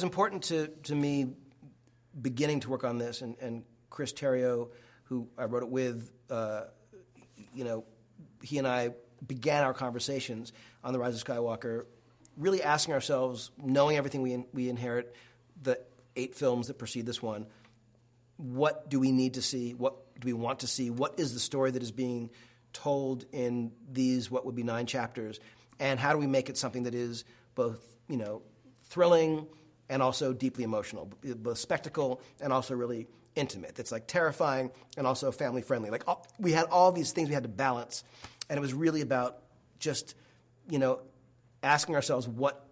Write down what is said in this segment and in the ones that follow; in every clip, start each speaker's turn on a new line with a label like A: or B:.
A: was important to, to me beginning to work on this, and, and Chris Terrio, who I wrote it with, uh, you know, he and I began our conversations on the Rise of Skywalker, really asking ourselves, knowing everything we, in, we inherit, the eight films that precede this one, what do we need to see? What do we want to see? What is the story that is being told in these what would be nine chapters? And how do we make it something that is both, you know, thrilling and also deeply emotional, both spectacle and also really intimate. That's like terrifying and also family friendly. Like all, we had all these things we had to balance, and it was really about just, you know, asking ourselves what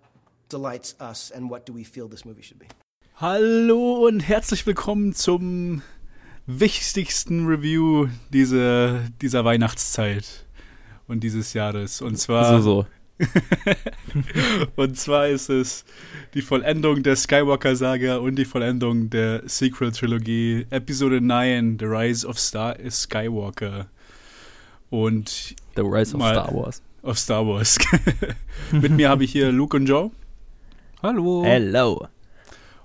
A: delights us and what do we feel this movie should be.
B: Hallo und herzlich willkommen zum wichtigsten Review dieser, dieser Weihnachtszeit und dieses Jahres. Und zwar.
C: So, so.
B: und zwar ist es die Vollendung der Skywalker-Saga und die Vollendung der Sequel-Trilogie, Episode 9, The Rise of Star Skywalker. Und
C: The Rise of Star Wars.
B: Of Star Wars. Mit mir habe ich hier Luke und Joe.
C: Hallo. Hello.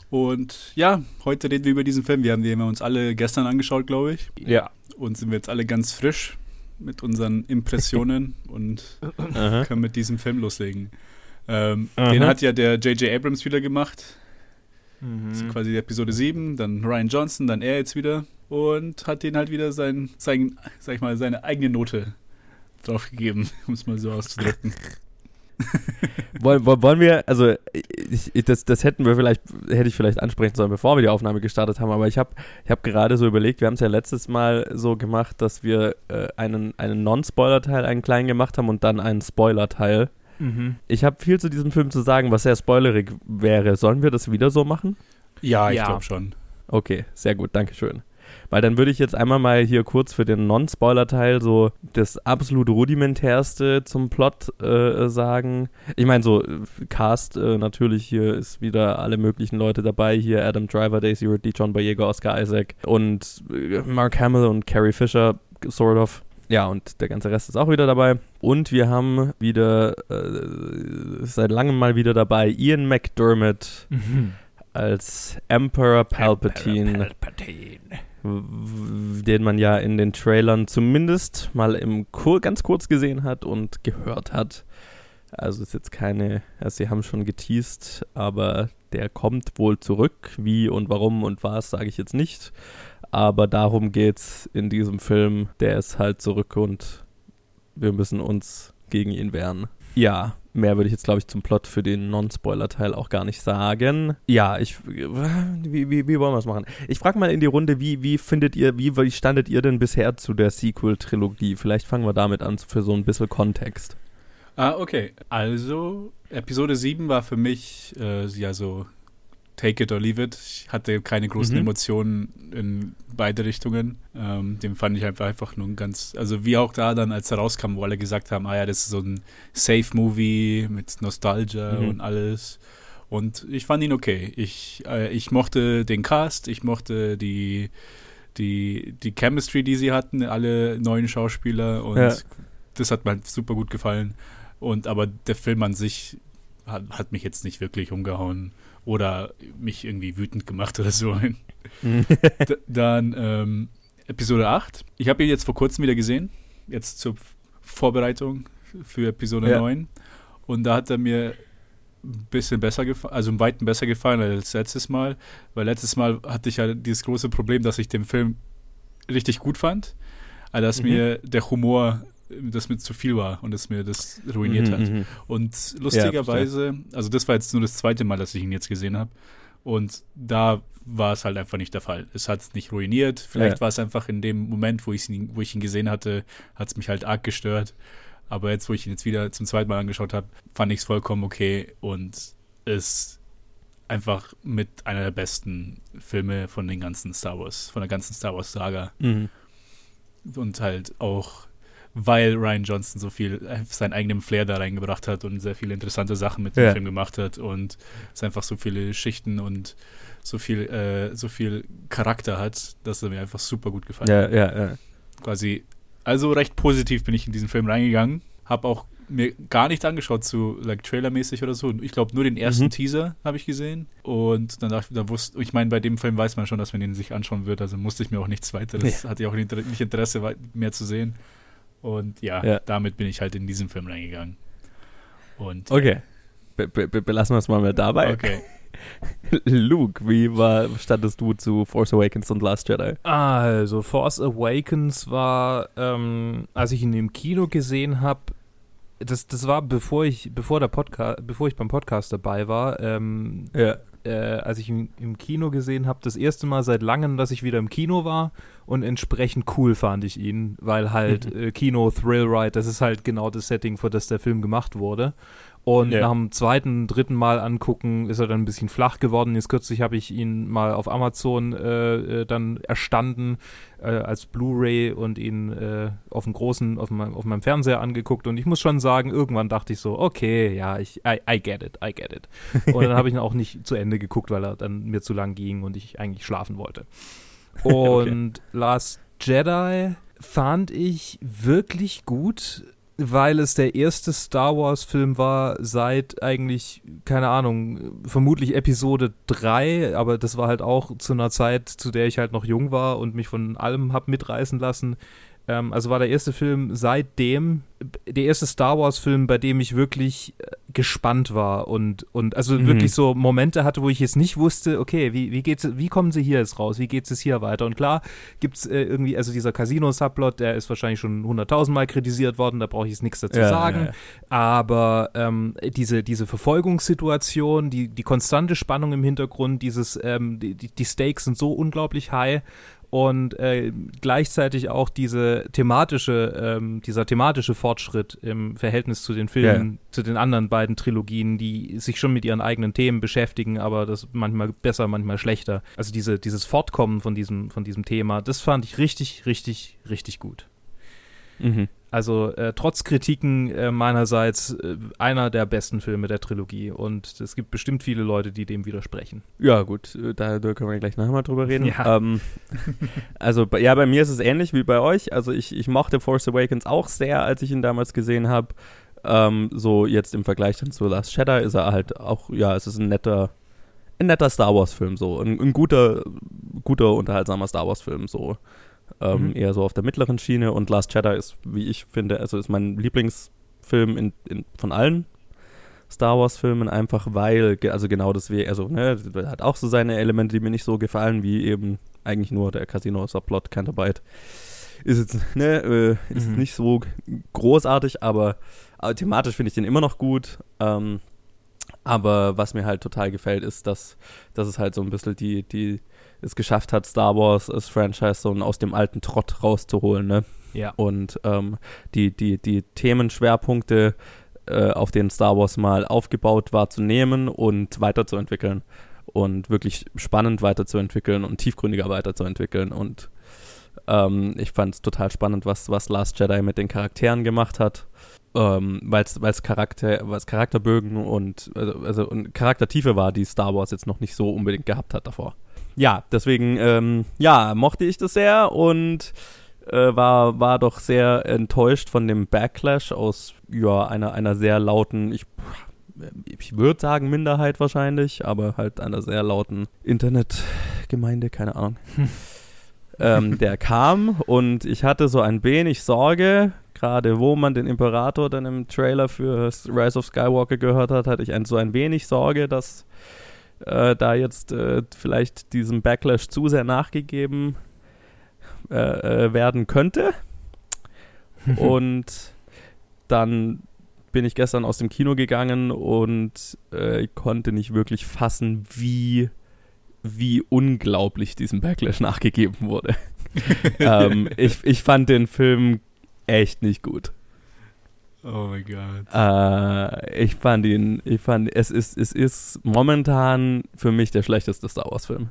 B: Und ja, heute reden wir über diesen Film. Wir haben den uns alle gestern angeschaut, glaube ich.
C: Ja.
B: Und sind wir jetzt alle ganz frisch mit unseren Impressionen und können mit diesem Film loslegen. Ähm, den hat ja der J.J. Abrams wieder gemacht. Mhm. Das ist quasi die Episode 7, dann Ryan Johnson, dann er jetzt wieder. Und hat den halt wieder sein, sein, sag ich mal, seine eigene Note draufgegeben, um es mal so auszudrücken.
C: wollen, wollen wir, also ich, das, das hätten wir vielleicht, hätte ich vielleicht ansprechen sollen, bevor wir die Aufnahme gestartet haben, aber ich habe ich hab gerade so überlegt, wir haben es ja letztes Mal so gemacht, dass wir äh, einen, einen Non-Spoiler-Teil, einen kleinen gemacht haben und dann einen Spoiler-Teil. Mhm. Ich habe viel zu diesem Film zu sagen, was sehr spoilerig wäre. Sollen wir das wieder so machen?
B: Ja, ich ja. glaube schon.
C: Okay, sehr gut, Dankeschön. Weil dann würde ich jetzt einmal mal hier kurz für den Non-Spoiler-Teil so das absolut rudimentärste zum Plot äh, sagen. Ich meine, so Cast äh, natürlich hier ist wieder alle möglichen Leute dabei. Hier Adam Driver, Daisy Ridley, John Boyega, Oscar Isaac und äh, Mark Hamill und Carrie Fisher, sort of. Ja, und der ganze Rest ist auch wieder dabei. Und wir haben wieder äh, seit langem mal wieder dabei Ian McDermott mhm. als Emperor Palpatine. Emperor Palpatine den man ja in den Trailern zumindest mal im Kur ganz kurz gesehen hat und gehört hat. Also ist jetzt keine, also sie haben schon geteased, aber der kommt wohl zurück. Wie und warum und was, sage ich jetzt nicht. Aber darum geht's in diesem Film. Der ist halt zurück und wir müssen uns gegen ihn wehren. Ja, mehr würde ich jetzt, glaube ich, zum Plot für den Non-Spoiler-Teil auch gar nicht sagen. Ja, ich. Wie, wie, wie wollen wir es machen? Ich frage mal in die Runde, wie, wie findet ihr, wie, wie standet ihr denn bisher zu der Sequel-Trilogie? Vielleicht fangen wir damit an, für so ein bisschen Kontext.
B: Ah, okay. Also, Episode 7 war für mich äh, ja so take it or leave it. Ich hatte keine großen mhm. Emotionen in beide Richtungen. Ähm, den fand ich einfach, einfach nur ganz, also wie auch da dann, als er rauskam, wo alle gesagt haben, ah ja, das ist so ein Safe-Movie mit Nostalgia mhm. und alles. Und ich fand ihn okay. Ich, äh, ich mochte den Cast, ich mochte die, die, die Chemistry, die sie hatten, alle neuen Schauspieler und ja. das hat mir halt super gut gefallen. Und aber der Film an sich hat, hat mich jetzt nicht wirklich umgehauen oder mich irgendwie wütend gemacht oder so. dann ähm, Episode 8. Ich habe ihn jetzt vor kurzem wieder gesehen, jetzt zur Vorbereitung für Episode ja. 9. Und da hat er mir ein bisschen besser gefallen, also im Weiten besser gefallen als letztes Mal, weil letztes Mal hatte ich ja dieses große Problem, dass ich den Film richtig gut fand, aber dass mhm. mir der Humor das mir zu viel war und es mir das ruiniert mhm, hat. Mhm. Und lustigerweise, ja, also das war jetzt nur das zweite Mal, dass ich ihn jetzt gesehen habe. Und da war es halt einfach nicht der Fall. Es hat es nicht ruiniert. Vielleicht ja. war es einfach in dem Moment, wo ich ihn, wo ich ihn gesehen hatte, hat es mich halt arg gestört. Aber jetzt, wo ich ihn jetzt wieder zum zweiten Mal angeschaut habe, fand ich es vollkommen okay und ist einfach mit einer der besten Filme von den ganzen Star Wars, von der ganzen Star Wars Saga. Mhm. Und halt auch weil Ryan Johnson so viel äh, seinen eigenen Flair da reingebracht hat und sehr viele interessante Sachen mit dem ja. Film gemacht hat und es einfach so viele Schichten und so viel, äh, so viel Charakter hat, dass er mir einfach super gut gefallen
C: ja, Ja, ja,
B: Quasi, also recht positiv bin ich in diesen Film reingegangen. Hab auch mir gar nicht angeschaut, so like Trailermäßig oder so. Ich glaube, nur den ersten
C: Mhm.
B: Teaser habe ich gesehen. Und dann dachte ich, da wusste, ich meine, bei dem Film weiß man schon, dass man den sich anschauen wird. Also musste ich mir auch nichts weiteres, hatte ich auch nicht Interesse, mehr zu sehen. Und ja,
C: Ja.
B: damit bin ich halt in diesen Film reingegangen. Und
C: Okay. Be be be- belassen wir es mal mit dabei.
B: okay.
C: Luke, wie war, standest du zu Force Awakens und Last Jedi?
D: Also, Force Awakens war, ähm, als ich ihn im Kino gesehen habe, das, das war bevor ich, bevor der Podcast, bevor ich beim Podcast dabei war, ähm,
C: Ja.
D: Äh, als ich ihn im Kino gesehen habe, das erste Mal seit langem, dass ich wieder im Kino war und entsprechend cool fand ich ihn, weil halt äh, Kino Thrill Ride, das ist halt genau das Setting, für das der Film gemacht wurde. Und
C: Ja.
D: nach dem zweiten, dritten Mal angucken ist er dann ein bisschen flach geworden. Jetzt kürzlich habe ich ihn mal auf Amazon äh, äh, dann erstanden äh, als Blu-ray und ihn äh, auf dem großen, auf, meinem- auf meinem Fernseher angeguckt. Und ich muss schon sagen, irgendwann dachte ich so, okay, ja, ich, I, I get it, I get it. Und dann habe ich ihn auch nicht zu Ende geguckt, weil er dann mir zu lang ging und ich eigentlich schlafen wollte. Und Last Jedi fand ich wirklich gut, weil es der erste Star Wars-Film war seit eigentlich, keine Ahnung, vermutlich Episode 3, aber das war halt auch zu einer Zeit, zu der ich halt noch jung war und mich von allem hab mitreißen lassen. Ähm, also war der erste Film seitdem, der erste Star Wars-Film, bei dem ich wirklich äh, gespannt war und, und also
C: Mhm.
D: wirklich so Momente hatte, wo ich jetzt nicht wusste, okay, wie, wie geht's, wie kommen sie hier jetzt raus, wie geht es hier weiter? Und klar gibt's äh, irgendwie, also dieser Casino-Subplot, der ist wahrscheinlich schon hunderttausendmal kritisiert worden, da brauche ich jetzt nichts dazu
C: Ja,
D: sagen.
C: ja, ja.
D: Aber ähm, diese, diese Verfolgungssituation, die, die konstante Spannung im Hintergrund, dieses, ähm, die, die die Stakes sind so unglaublich high und äh, gleichzeitig auch diese thematische, ähm, dieser thematische Fortschritt im Verhältnis zu den Filmen, zu den anderen beiden Trilogien, die sich schon mit ihren eigenen Themen beschäftigen, aber das manchmal besser, manchmal schlechter. Also diese, dieses Fortkommen von diesem, von diesem Thema, das fand ich richtig, richtig, richtig gut.
C: Mhm.
D: Also äh, trotz Kritiken äh, meinerseits äh, einer der besten Filme der Trilogie und es gibt bestimmt viele Leute, die dem widersprechen.
C: Ja, gut, äh, da, da können wir gleich nachher mal drüber reden.
D: Ja.
C: Ähm, also, ja, bei mir ist es ähnlich wie bei euch. Also, ich, ich mochte Force Awakens auch sehr, als ich ihn damals gesehen habe. Ähm, so, jetzt im Vergleich dann zu Last Jedi ist er halt auch, ja, es ist ein netter, ein netter Star Wars-Film, so. Ein, ein guter, guter, unterhaltsamer Star Wars-Film, so. Ähm,
D: Mhm.
C: Eher so auf der mittleren Schiene. Und Last Jedi ist, wie ich finde, also ist mein Lieblingsfilm in, in, von allen Star Wars-Filmen, einfach weil, also genau deswegen, also, ne, hat auch so seine Elemente, die mir nicht so gefallen, wie eben eigentlich nur der Casino-Subplot, Canterbite. Ist jetzt, ne, äh, ist
D: Mhm.
C: nicht so großartig, aber, aber thematisch finde ich den immer noch gut. Ähm, aber was mir halt total gefällt, ist, dass, dass es halt so ein bisschen die, die es geschafft hat, Star Wars als Franchise so aus dem alten Trott rauszuholen, ne?
D: Ja.
C: und ähm, die, die, die Themenschwerpunkte, äh, auf denen Star Wars mal aufgebaut war, zu nehmen und weiterzuentwickeln und wirklich spannend weiterzuentwickeln und tiefgründiger weiterzuentwickeln und ähm, ich fand es total spannend, was, was Last Jedi mit den Charakteren gemacht hat. Ähm, weil es Charakter, weil's Charakterbögen und also, also und Charaktertiefe war, die Star Wars jetzt noch nicht so unbedingt gehabt hat davor. Ja, deswegen, ähm, ja, mochte ich das sehr und äh, war, war doch sehr enttäuscht von dem Backlash aus ja, einer, einer sehr lauten, ich, ich würde sagen Minderheit wahrscheinlich, aber halt einer sehr lauten Internetgemeinde, keine Ahnung. ähm, der kam und ich hatte so ein wenig Sorge, gerade wo man den Imperator dann im Trailer für Rise of Skywalker gehört hat, hatte ich ein, so ein wenig Sorge, dass äh, da jetzt äh, vielleicht diesem Backlash zu sehr nachgegeben äh, äh, werden könnte. und dann bin ich gestern aus dem Kino gegangen und äh, konnte nicht wirklich fassen, wie, wie unglaublich diesem Backlash nachgegeben wurde. ähm, ich, ich fand den Film echt nicht gut.
B: Oh mein Gott.
C: Äh, ich fand ihn, ich fand, es ist, es ist momentan für mich der schlechteste Star Wars-Film.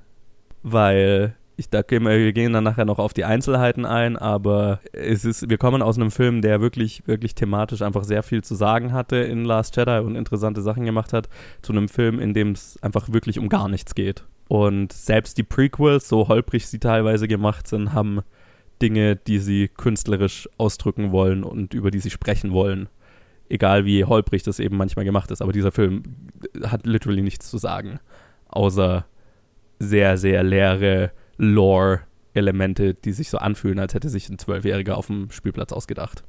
C: Weil, ich da gehen wir, wir gehen dann nachher noch auf die Einzelheiten ein, aber es ist, wir kommen aus einem Film, der wirklich, wirklich thematisch einfach sehr viel zu sagen hatte in Last Jedi und interessante Sachen gemacht hat, zu einem Film, in dem es einfach wirklich um gar nichts geht. Und selbst die Prequels, so holprig sie teilweise gemacht sind, haben Dinge, die sie künstlerisch ausdrücken wollen und über die sie sprechen wollen, egal wie holprig das eben manchmal gemacht ist. Aber dieser Film hat literally nichts zu sagen, außer sehr, sehr leere Lore-Elemente, die sich so anfühlen, als hätte sich ein Zwölfjähriger auf dem Spielplatz ausgedacht.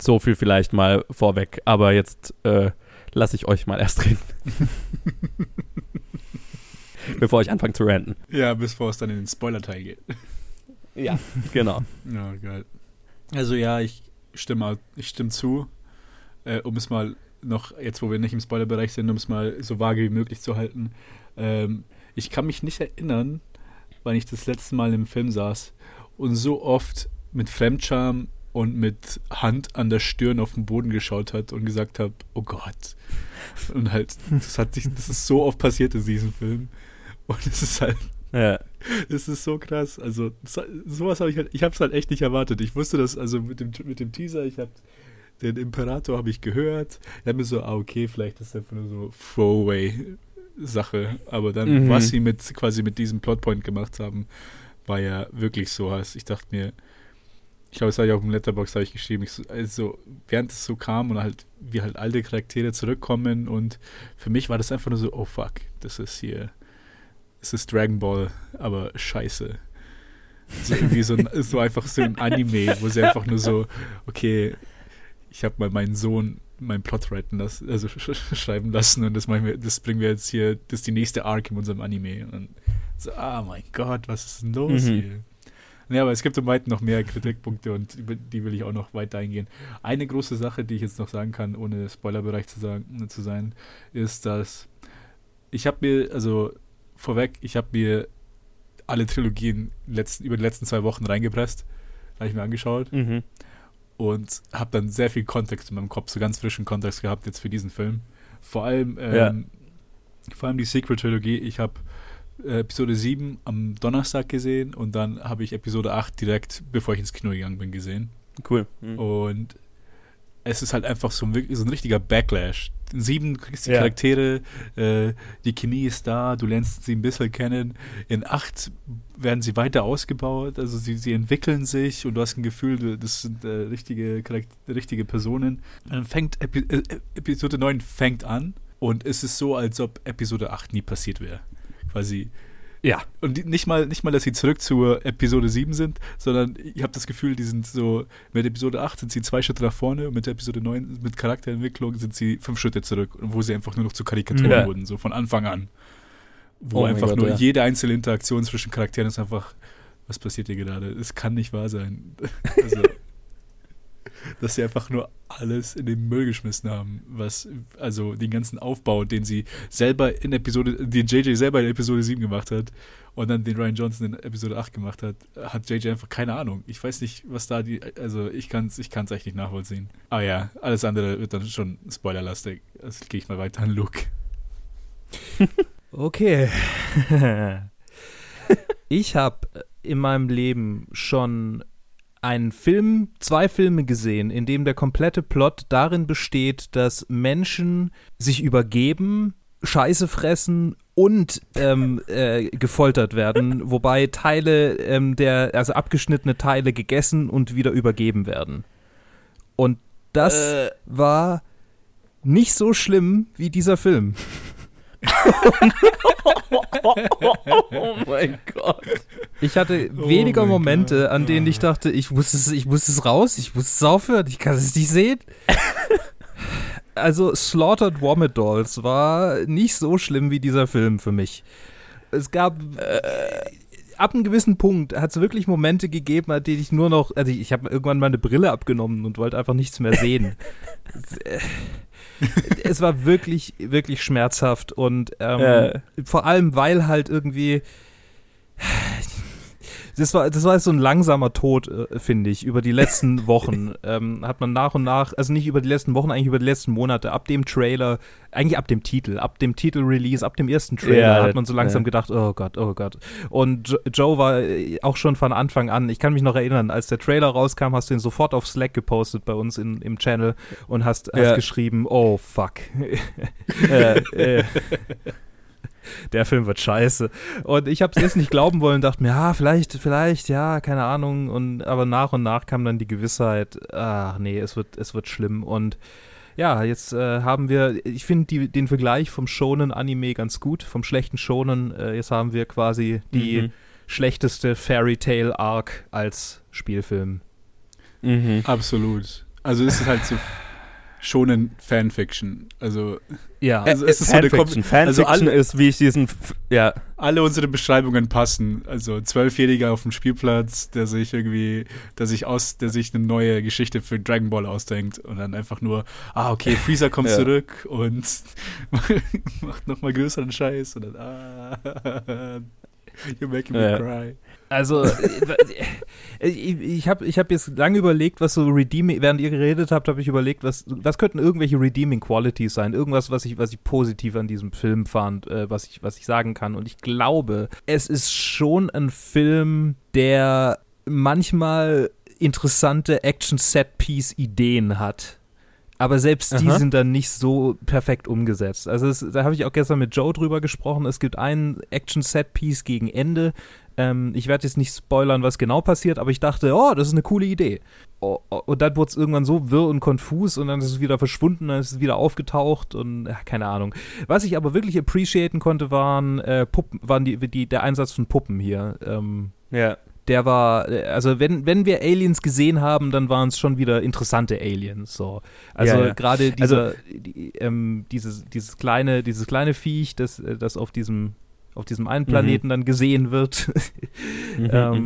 C: So viel vielleicht mal vorweg, aber jetzt äh, lasse ich euch mal erst reden. Bevor ich anfange zu ranten.
B: Ja, bevor es dann in den Spoiler-Teil geht.
C: Ja, genau.
B: Ja, geil. Also ja, ich stimme, ich stimme zu, äh, um es mal noch, jetzt wo wir nicht im Spoilerbereich sind, um es mal so vage wie möglich zu halten. Ähm, ich kann mich nicht erinnern, wann ich das letzte Mal im Film saß und so oft mit Fremdscham und mit Hand an der Stirn auf den Boden geschaut hat und gesagt habe, oh Gott. Und halt, das hat sich, das ist so oft passiert in diesem Film. Und es ist halt, ja. Es ist so krass. Also, sowas habe ich halt, ich habe es halt echt nicht erwartet. Ich wusste das, also mit dem, mit dem Teaser, ich habe den Imperator habe ich gehört. Ich habe mir so, ah, okay, vielleicht ist das einfach nur so Throwaway-Sache. Aber dann, mhm. was sie mit, quasi mit diesem Plotpoint gemacht haben, war ja wirklich so. Also ich dachte mir, ich glaube, das habe ich auch im Letterbox habe ich geschrieben, ich so, also während es so kam und halt, wie halt alte Charaktere zurückkommen und für mich war das einfach nur so, oh fuck, das ist hier, es ist Dragon Ball, aber scheiße. So irgendwie so, ein, so einfach so ein Anime, wo sie einfach nur so, okay, ich habe mal meinen Sohn meinen Plot writen lassen, also sch schreiben lassen und das machen wir, das bringen wir jetzt hier, das ist die nächste Arc in unserem Anime. Und so, ah oh mein Gott, was ist denn los mhm. hier? Ja, aber es gibt im Weiten noch mehr Kritikpunkte und über die will ich auch noch weiter eingehen. Eine große Sache, die ich jetzt noch sagen kann, ohne Spoilerbereich zu, sagen, zu sein, ist, dass ich habe mir, also vorweg, ich habe mir alle Trilogien letzten, über die letzten zwei Wochen reingepresst, habe ich mir angeschaut mhm. und habe dann sehr viel Kontext in meinem Kopf, so ganz frischen Kontext gehabt jetzt für diesen Film. Vor allem, ähm, ja. vor allem die Sequel-Trilogie. Ich habe äh, Episode 7 am Donnerstag gesehen und dann habe ich Episode 8 direkt, bevor ich ins Kino gegangen bin, gesehen.
C: Cool.
B: Mhm. Und es ist halt einfach so ein, so ein richtiger Backlash. In sieben kriegst du die ja. Charaktere, äh, die Chemie ist da, du lernst sie ein bisschen kennen. In acht werden sie weiter ausgebaut, also sie, sie entwickeln sich und du hast ein Gefühl, das sind äh, richtige, richtige Personen. Dann fängt Epi äh, Episode 9 fängt an und es ist so, als ob Episode 8 nie passiert wäre quasi. Ja. Und nicht mal, nicht mal, dass sie zurück zur Episode 7 sind, sondern ich habe das Gefühl, die sind so, mit Episode 8 sind sie zwei Schritte nach vorne und mit Episode 9, mit Charakterentwicklung, sind sie fünf Schritte zurück, wo sie einfach nur noch zu Karikaturen ja. wurden, so von Anfang an. Wo oh einfach Gott, nur ja. jede einzelne Interaktion zwischen Charakteren ist einfach, was passiert hier gerade? Es kann nicht wahr sein. Also, dass sie einfach nur alles in den Müll geschmissen haben, was, also den ganzen Aufbau, den sie selber in Episode, den JJ selber in Episode 7 gemacht hat und dann den Ryan Johnson in Episode 8 gemacht hat, hat JJ einfach keine Ahnung. Ich weiß nicht, was da die, also ich kann es ich kann's echt nicht nachvollziehen. Ah ja, alles andere wird dann schon spoilerlastig. Also gehe ich mal weiter an Luke.
D: okay. ich habe in meinem Leben schon einen Film, zwei Filme gesehen, in dem der komplette Plot darin besteht, dass Menschen sich übergeben, Scheiße fressen und ähm, äh, gefoltert werden, wobei Teile ähm, der, also abgeschnittene Teile gegessen und wieder übergeben werden. Und das äh. war nicht so schlimm wie dieser Film. oh mein Gott. Ich hatte oh weniger oh Momente, God. an denen ich dachte, ich muss es, ich muss es raus, ich muss es aufhören, ich kann es nicht sehen. also Slaughtered Vomit Dolls war nicht so schlimm wie dieser Film für mich. Es gab äh, ab einem gewissen Punkt hat es wirklich Momente gegeben, an denen ich nur noch, also ich, ich habe irgendwann meine Brille abgenommen und wollte einfach nichts mehr sehen. Es war wirklich, wirklich schmerzhaft und ähm, äh. vor allem, weil halt irgendwie das war, das war so ein langsamer Tod, äh, finde ich, über die letzten Wochen. ähm, hat man nach und nach, also nicht über die letzten Wochen, eigentlich über die letzten Monate, ab dem Trailer, eigentlich ab dem Titel, ab dem Titel-Release, ab dem ersten Trailer ja, hat man so langsam ja. gedacht, oh Gott, oh Gott. Und Joe war äh, auch schon von Anfang an, ich kann mich noch erinnern, als der Trailer rauskam, hast du ihn sofort auf Slack gepostet bei uns in, im Channel und hast, hast geschrieben, oh fuck. äh, äh der Film wird scheiße. Und ich habe es erst nicht glauben wollen, dachte mir, ja, vielleicht, vielleicht, ja, keine Ahnung. Und aber nach und nach kam dann die Gewissheit, ach nee, es wird, es wird schlimm. Und Ja, jetzt äh, haben wir, ich finde den Vergleich vom Shonen-Anime ganz gut, vom schlechten Shonen. Äh, jetzt haben wir quasi die mhm. schlechteste Fairy Tale Arc als Spielfilm.
B: Mhm. Absolut. Also es ist halt so schonen Fanfiction. Also
C: ja, also es ist Fanfiction. So Fanfiction also alle, ist, wie ich diesen, ja.
B: Alle unsere Beschreibungen passen. Also zwölfjähriger auf dem Spielplatz, der sich irgendwie, der sich aus, der sich eine neue Geschichte für Dragon Ball ausdenkt und dann einfach nur, ah okay, Freezer kommt ja. zurück und macht nochmal größeren Scheiß und dann, ah,
D: you're making me ja. cry. Also, äh, äh, ich, ich habe ich hab jetzt lange überlegt, was so redeeming, während ihr geredet habt, habe ich überlegt, was, was könnten irgendwelche redeeming Qualities sein? Irgendwas, was ich, was ich positiv an diesem Film fand, äh, was, ich, was ich sagen kann. Und ich glaube, es ist schon ein Film, der manchmal interessante Action-Set-Piece-Ideen hat. Aber selbst die Aha. sind dann nicht so perfekt umgesetzt. Also es, da habe ich auch gestern mit Joe drüber gesprochen. Es gibt einen Action-Set-Piece gegen Ende, ähm, ich werde jetzt nicht spoilern, was genau passiert, aber ich dachte, oh, das ist eine coole Idee. Oh, oh, und dann wurde es irgendwann so wirr und konfus und dann ist es wieder verschwunden, dann ist es wieder aufgetaucht und ja, keine Ahnung. Was ich aber wirklich appreciaten konnte, waren, äh, Puppen, waren die, die, der Einsatz von Puppen hier. Ähm, ja der war, äh, also wenn, wenn wir Aliens gesehen haben, dann waren es schon wieder interessante Aliens. So. Also ja, ja. gerade dieser, also, die, ähm, dieses, dieses kleine, dieses kleine Viech, das, äh, das auf diesem auf diesem einen Planeten mhm. dann gesehen wird. Mhm, ähm,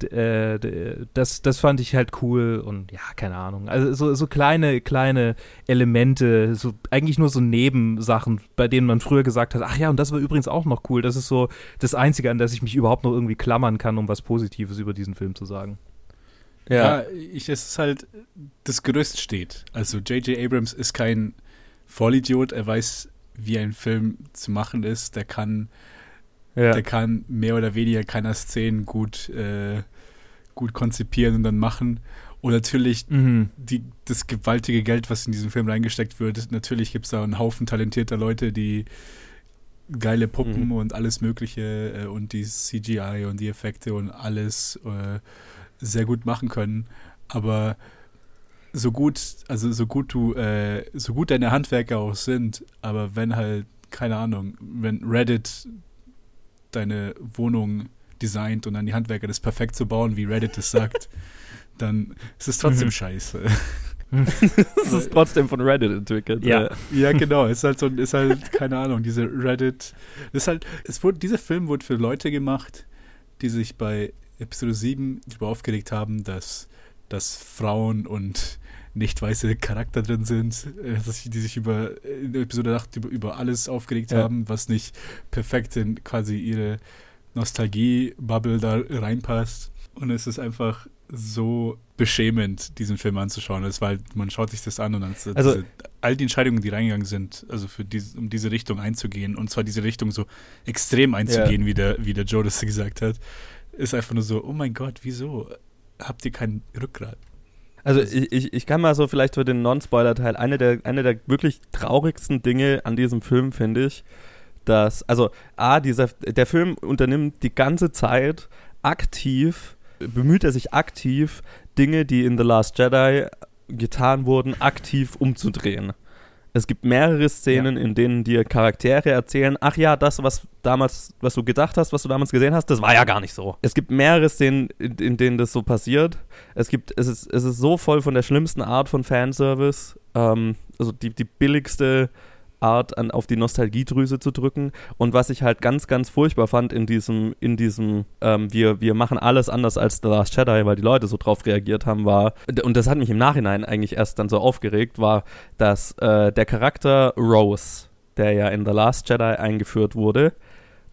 D: mhm. äh, das, das fand ich halt cool und ja, keine Ahnung. Also so, so kleine, kleine Elemente, so eigentlich nur so Nebensachen, bei denen man früher gesagt hat, ach ja, und das war übrigens auch noch cool. Das ist so das Einzige, an das ich mich überhaupt noch irgendwie klammern kann, um was Positives über diesen Film zu sagen.
B: Ja, ja ich, es ist halt, das Gerüst steht. Also J.J. Abrams ist kein Vollidiot, er weiß wie ein Film zu machen ist. Der kann, ja. der kann mehr oder weniger keiner Szenen gut, äh, gut konzipieren und dann machen. Und natürlich mhm. die, das gewaltige Geld, was in diesen Film reingesteckt wird. Natürlich gibt es da einen Haufen talentierter Leute, die geile Puppen mhm. und alles Mögliche äh, und die CGI und die Effekte und alles äh, sehr gut machen können. Aber so gut, also so gut du, äh, so gut deine Handwerker auch sind, aber wenn halt, keine Ahnung, wenn Reddit deine Wohnung designt und dann die Handwerker das perfekt zu bauen, wie Reddit es sagt, dann ist es trotzdem mhm. scheiße.
C: Es ist trotzdem von Reddit entwickelt.
B: Ja, ja genau. Ist halt so, ist halt, keine Ahnung, diese Reddit. Ist halt, es wurde, dieser Film wurde für Leute gemacht, die sich bei Episode 7 darüber aufgeregt haben, dass, dass Frauen und nicht weiße Charakter drin sind, äh, die sich über in der Episode 8 über, über alles aufgeregt ja. haben, was nicht perfekt in quasi ihre Nostalgie-Bubble da reinpasst. Und es ist einfach so beschämend, diesen Film anzuschauen. Es war halt, man schaut sich das an und dann also, diese, all die Entscheidungen, die reingegangen sind, also für diese, um diese Richtung einzugehen, und zwar diese Richtung so extrem einzugehen, ja. wie, der, wie der Joe das gesagt hat, ist einfach nur so, oh mein Gott, wieso habt ihr kein Rückgrat?
C: Also ich, ich, ich kann mal so vielleicht für den Non-Spoiler-Teil, eine der, eine der wirklich traurigsten Dinge an diesem Film finde ich, dass, also A, dieser, der Film unternimmt die ganze Zeit aktiv, bemüht er sich aktiv, Dinge, die in The Last Jedi getan wurden, aktiv umzudrehen. Es gibt mehrere Szenen, ja. in denen dir Charaktere erzählen, ach ja, das, was damals, was du gedacht hast, was du damals gesehen hast, das war ja gar nicht so. Es gibt mehrere Szenen, in, in denen das so passiert. Es gibt, es ist, es ist so voll von der schlimmsten Art von Fanservice. Ähm, also die, die billigste Art an, auf die Nostalgiedrüse zu drücken. Und was ich halt ganz, ganz furchtbar fand in diesem, in diesem, ähm, wir, wir machen alles anders als The Last Jedi, weil die Leute so drauf reagiert haben, war, und das hat mich im Nachhinein eigentlich erst dann so aufgeregt, war, dass äh, der Charakter Rose, der ja in The Last Jedi eingeführt wurde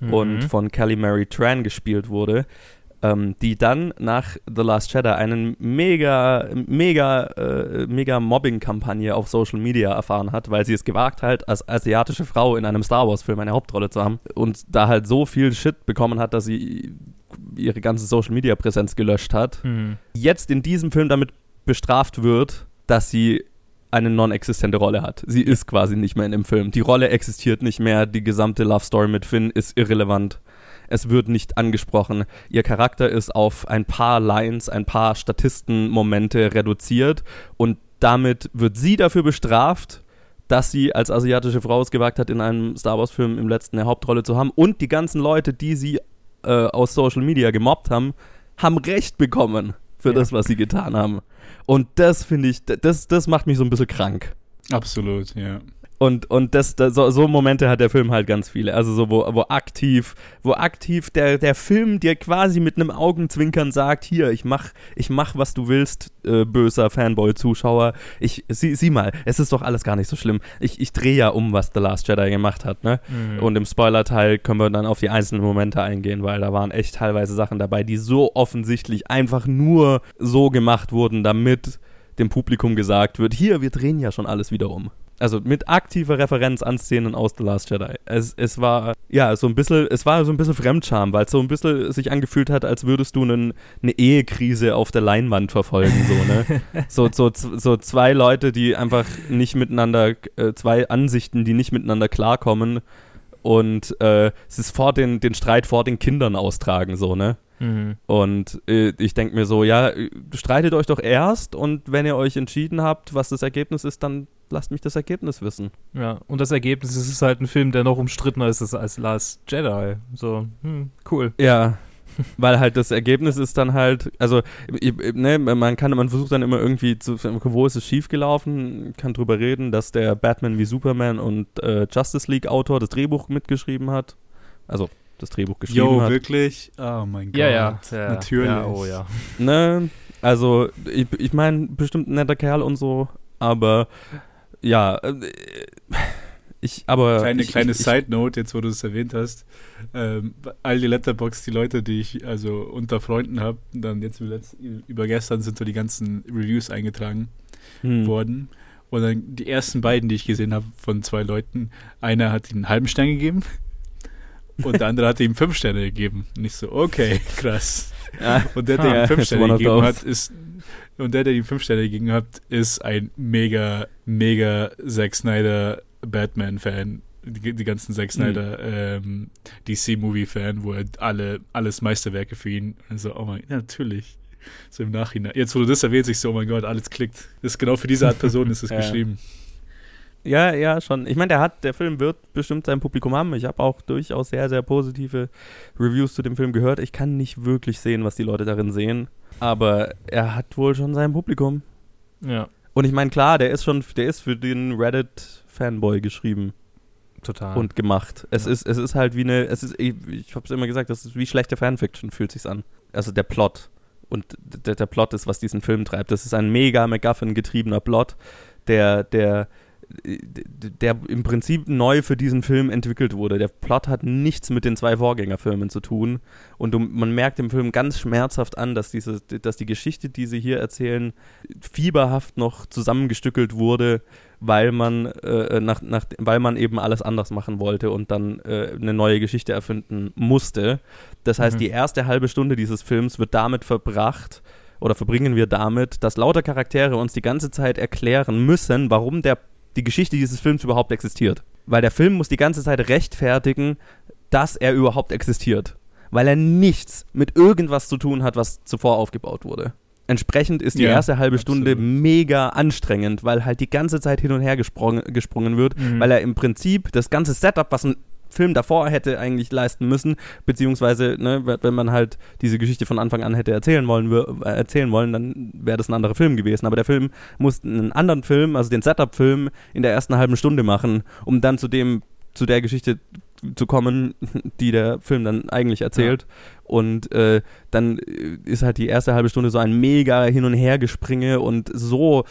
C: mhm. und von Kelly Mary Tran gespielt wurde, ähm, die dann nach The Last Jedi einen mega, mega, äh, mega Mobbing-Kampagne auf Social Media erfahren hat, weil sie es gewagt hat, als asiatische Frau in einem Star Wars-Film eine Hauptrolle zu haben und da halt so viel Shit bekommen hat, dass sie ihre ganze Social Media Präsenz gelöscht hat. Mhm. Jetzt in diesem Film damit bestraft wird, dass sie eine non-existente Rolle hat. Sie ist quasi nicht mehr in dem Film. Die Rolle existiert nicht mehr. Die gesamte Love Story mit Finn ist irrelevant es wird nicht angesprochen. Ihr Charakter ist auf ein paar Lines, ein paar Statistenmomente reduziert und damit wird sie dafür bestraft, dass sie als asiatische Frau es gewagt hat, in einem Star Wars-Film im letzten eine Hauptrolle zu haben. Und die ganzen Leute, die sie äh, aus Social Media gemobbt haben, haben Recht bekommen für
D: Ja.
C: das, was sie getan haben. Und das finde ich, das, das macht mich so ein bisschen krank.
B: Absolut, ja.
C: Und, und das, das, so, so Momente hat der Film halt ganz viele. Also so, wo, wo aktiv, wo aktiv der, der Film dir quasi mit einem Augenzwinkern sagt, hier, ich mach, ich mach, was du willst, äh, böser Fanboy-Zuschauer. Ich, sieh, sieh mal, es ist doch alles gar nicht so schlimm. Ich, ich drehe ja um, was The Last Jedi gemacht hat, ne?
D: Mhm.
C: Und im Spoiler-Teil können wir dann auf die einzelnen Momente eingehen, weil da waren echt teilweise Sachen dabei, die so offensichtlich einfach nur so gemacht wurden, damit dem Publikum gesagt wird, hier, wir drehen ja schon alles wieder um. Also mit aktiver Referenz an Szenen aus The Last Jedi. Es, es war, ja, so ein bisschen, es war so ein bisschen Fremdscham, weil es so ein bisschen sich angefühlt hat, als würdest du einen, eine Ehekrise auf der Leinwand verfolgen, so, ne? so, so, so zwei Leute, die einfach nicht miteinander, äh, zwei Ansichten, die nicht miteinander klarkommen und äh, es ist vor den, den Streit vor den Kindern austragen, so, ne?
D: Mhm.
C: Und äh, ich denke mir so, ja, äh, streitet euch doch erst und wenn ihr euch entschieden habt, was das Ergebnis ist, dann lasst mich das Ergebnis wissen.
D: Ja, und das Ergebnis ist, halt ein Film, der noch umstrittener ist als- Last Jedi. So, hm, cool.
C: Ja. Weil halt das Ergebnis ist dann halt, also ne, man kann, man versucht dann immer irgendwie zu, wo ist es schiefgelaufen, kann drüber reden, dass der Batman wie Superman und äh, Justice League Autor das Drehbuch mitgeschrieben hat. Also das Drehbuch geschrieben
B: Jo,
C: hat.
B: wirklich? Oh mein Gott.
D: Ja, ja, ja.
B: Natürlich.
D: Ja, oh ja.
C: Ne? Also, ich, ich meine, bestimmt ein netter Kerl und so, aber ja, äh, ich, aber.
B: Kleine,
C: ich,
B: kleine
C: ich, ich,
B: Side Note, jetzt wo du es erwähnt hast. Ähm, all die Letterbox, die Leute, die ich also unter Freunden habe, dann jetzt über gestern sind so die ganzen Reviews eingetragen
C: hm.
B: worden. Und dann die ersten beiden, die ich gesehen habe von zwei Leuten, einer hat ihm einen halben Stern gegeben und der andere hat ihm fünf Sterne gegeben. Und ich so, okay, krass.
C: Ja.
B: Und der, der ihm fünf Sterne gegeben hat, ist und der, der ihm fünf Sterne gegeben hat, ist ein mega, mega Zack Snyder Batman-Fan. Die, die ganzen Zack Snyder ähm, DC-Movie-Fan, wo er alle, alles Meisterwerke für ihn. Also, oh mein, ja, natürlich. So im Nachhinein. Jetzt, wo du das erwähnst, ich so, oh mein Gott, alles klickt. Das ist genau für diese Art Person ist es
C: Ja.
B: geschrieben.
C: Ja, ja, schon. Ich meine, der hat, der Film wird bestimmt sein Publikum haben. Ich habe auch durchaus sehr, sehr positive Reviews zu dem Film gehört. Ich kann nicht wirklich sehen, was die Leute darin sehen. Aber er hat wohl schon sein Publikum.
D: Ja,
C: Und ich meine, klar, der ist schon, der ist für den Reddit-Fanboy geschrieben.
D: total.
C: und gemacht. Es
D: Ja.
C: ist, es ist halt wie eine, es ist, ich, ich hab's immer gesagt, das ist wie schlechte Fanfiction, fühlt sich's an. Also der Plot. Und der, der Plot ist, was diesen Film treibt. Das ist ein mega MacGuffin-getriebener Plot, der, der, der im Prinzip neu für diesen Film entwickelt wurde. Der Plot hat nichts mit den zwei Vorgängerfilmen zu tun. Und man merkt im Film ganz schmerzhaft an, dass, diese, dass die Geschichte, die sie hier erzählen, fieberhaft noch zusammengestückelt wurde, weil man, äh, nach, nach, weil man eben alles anders machen wollte und dann äh, eine neue Geschichte erfinden musste. Das heißt,
D: Mhm.
C: die erste halbe Stunde dieses Films wird damit verbracht, oder verbringen wir damit, dass lauter Charaktere uns die ganze Zeit erklären müssen, warum der, die Geschichte dieses Films überhaupt existiert. Weil der Film muss die ganze Zeit rechtfertigen, dass er überhaupt existiert. Weil er nichts mit irgendwas zu tun hat, was zuvor aufgebaut wurde. Entsprechend ist die
B: Ja,
C: erste halbe Stunde
B: absolut.
C: mega anstrengend, weil halt die ganze Zeit hin und her gesprungen, gesprungen wird,
D: Mhm.
C: weil er im Prinzip das ganze Setup, was ein Film davor hätte eigentlich leisten müssen, beziehungsweise, ne, wenn man halt diese Geschichte von Anfang an hätte erzählen wollen, äh, erzählen wollen, dann wäre das ein anderer Film gewesen. Aber der Film muss einen anderen Film, also den Setup-Film, in der ersten halben Stunde machen, um dann zu dem, zu der Geschichte zu kommen, die der Film dann eigentlich erzählt. Und äh, dann äh, ist halt die erste halbe Stunde so ein mega Hin- und Hergespringe und so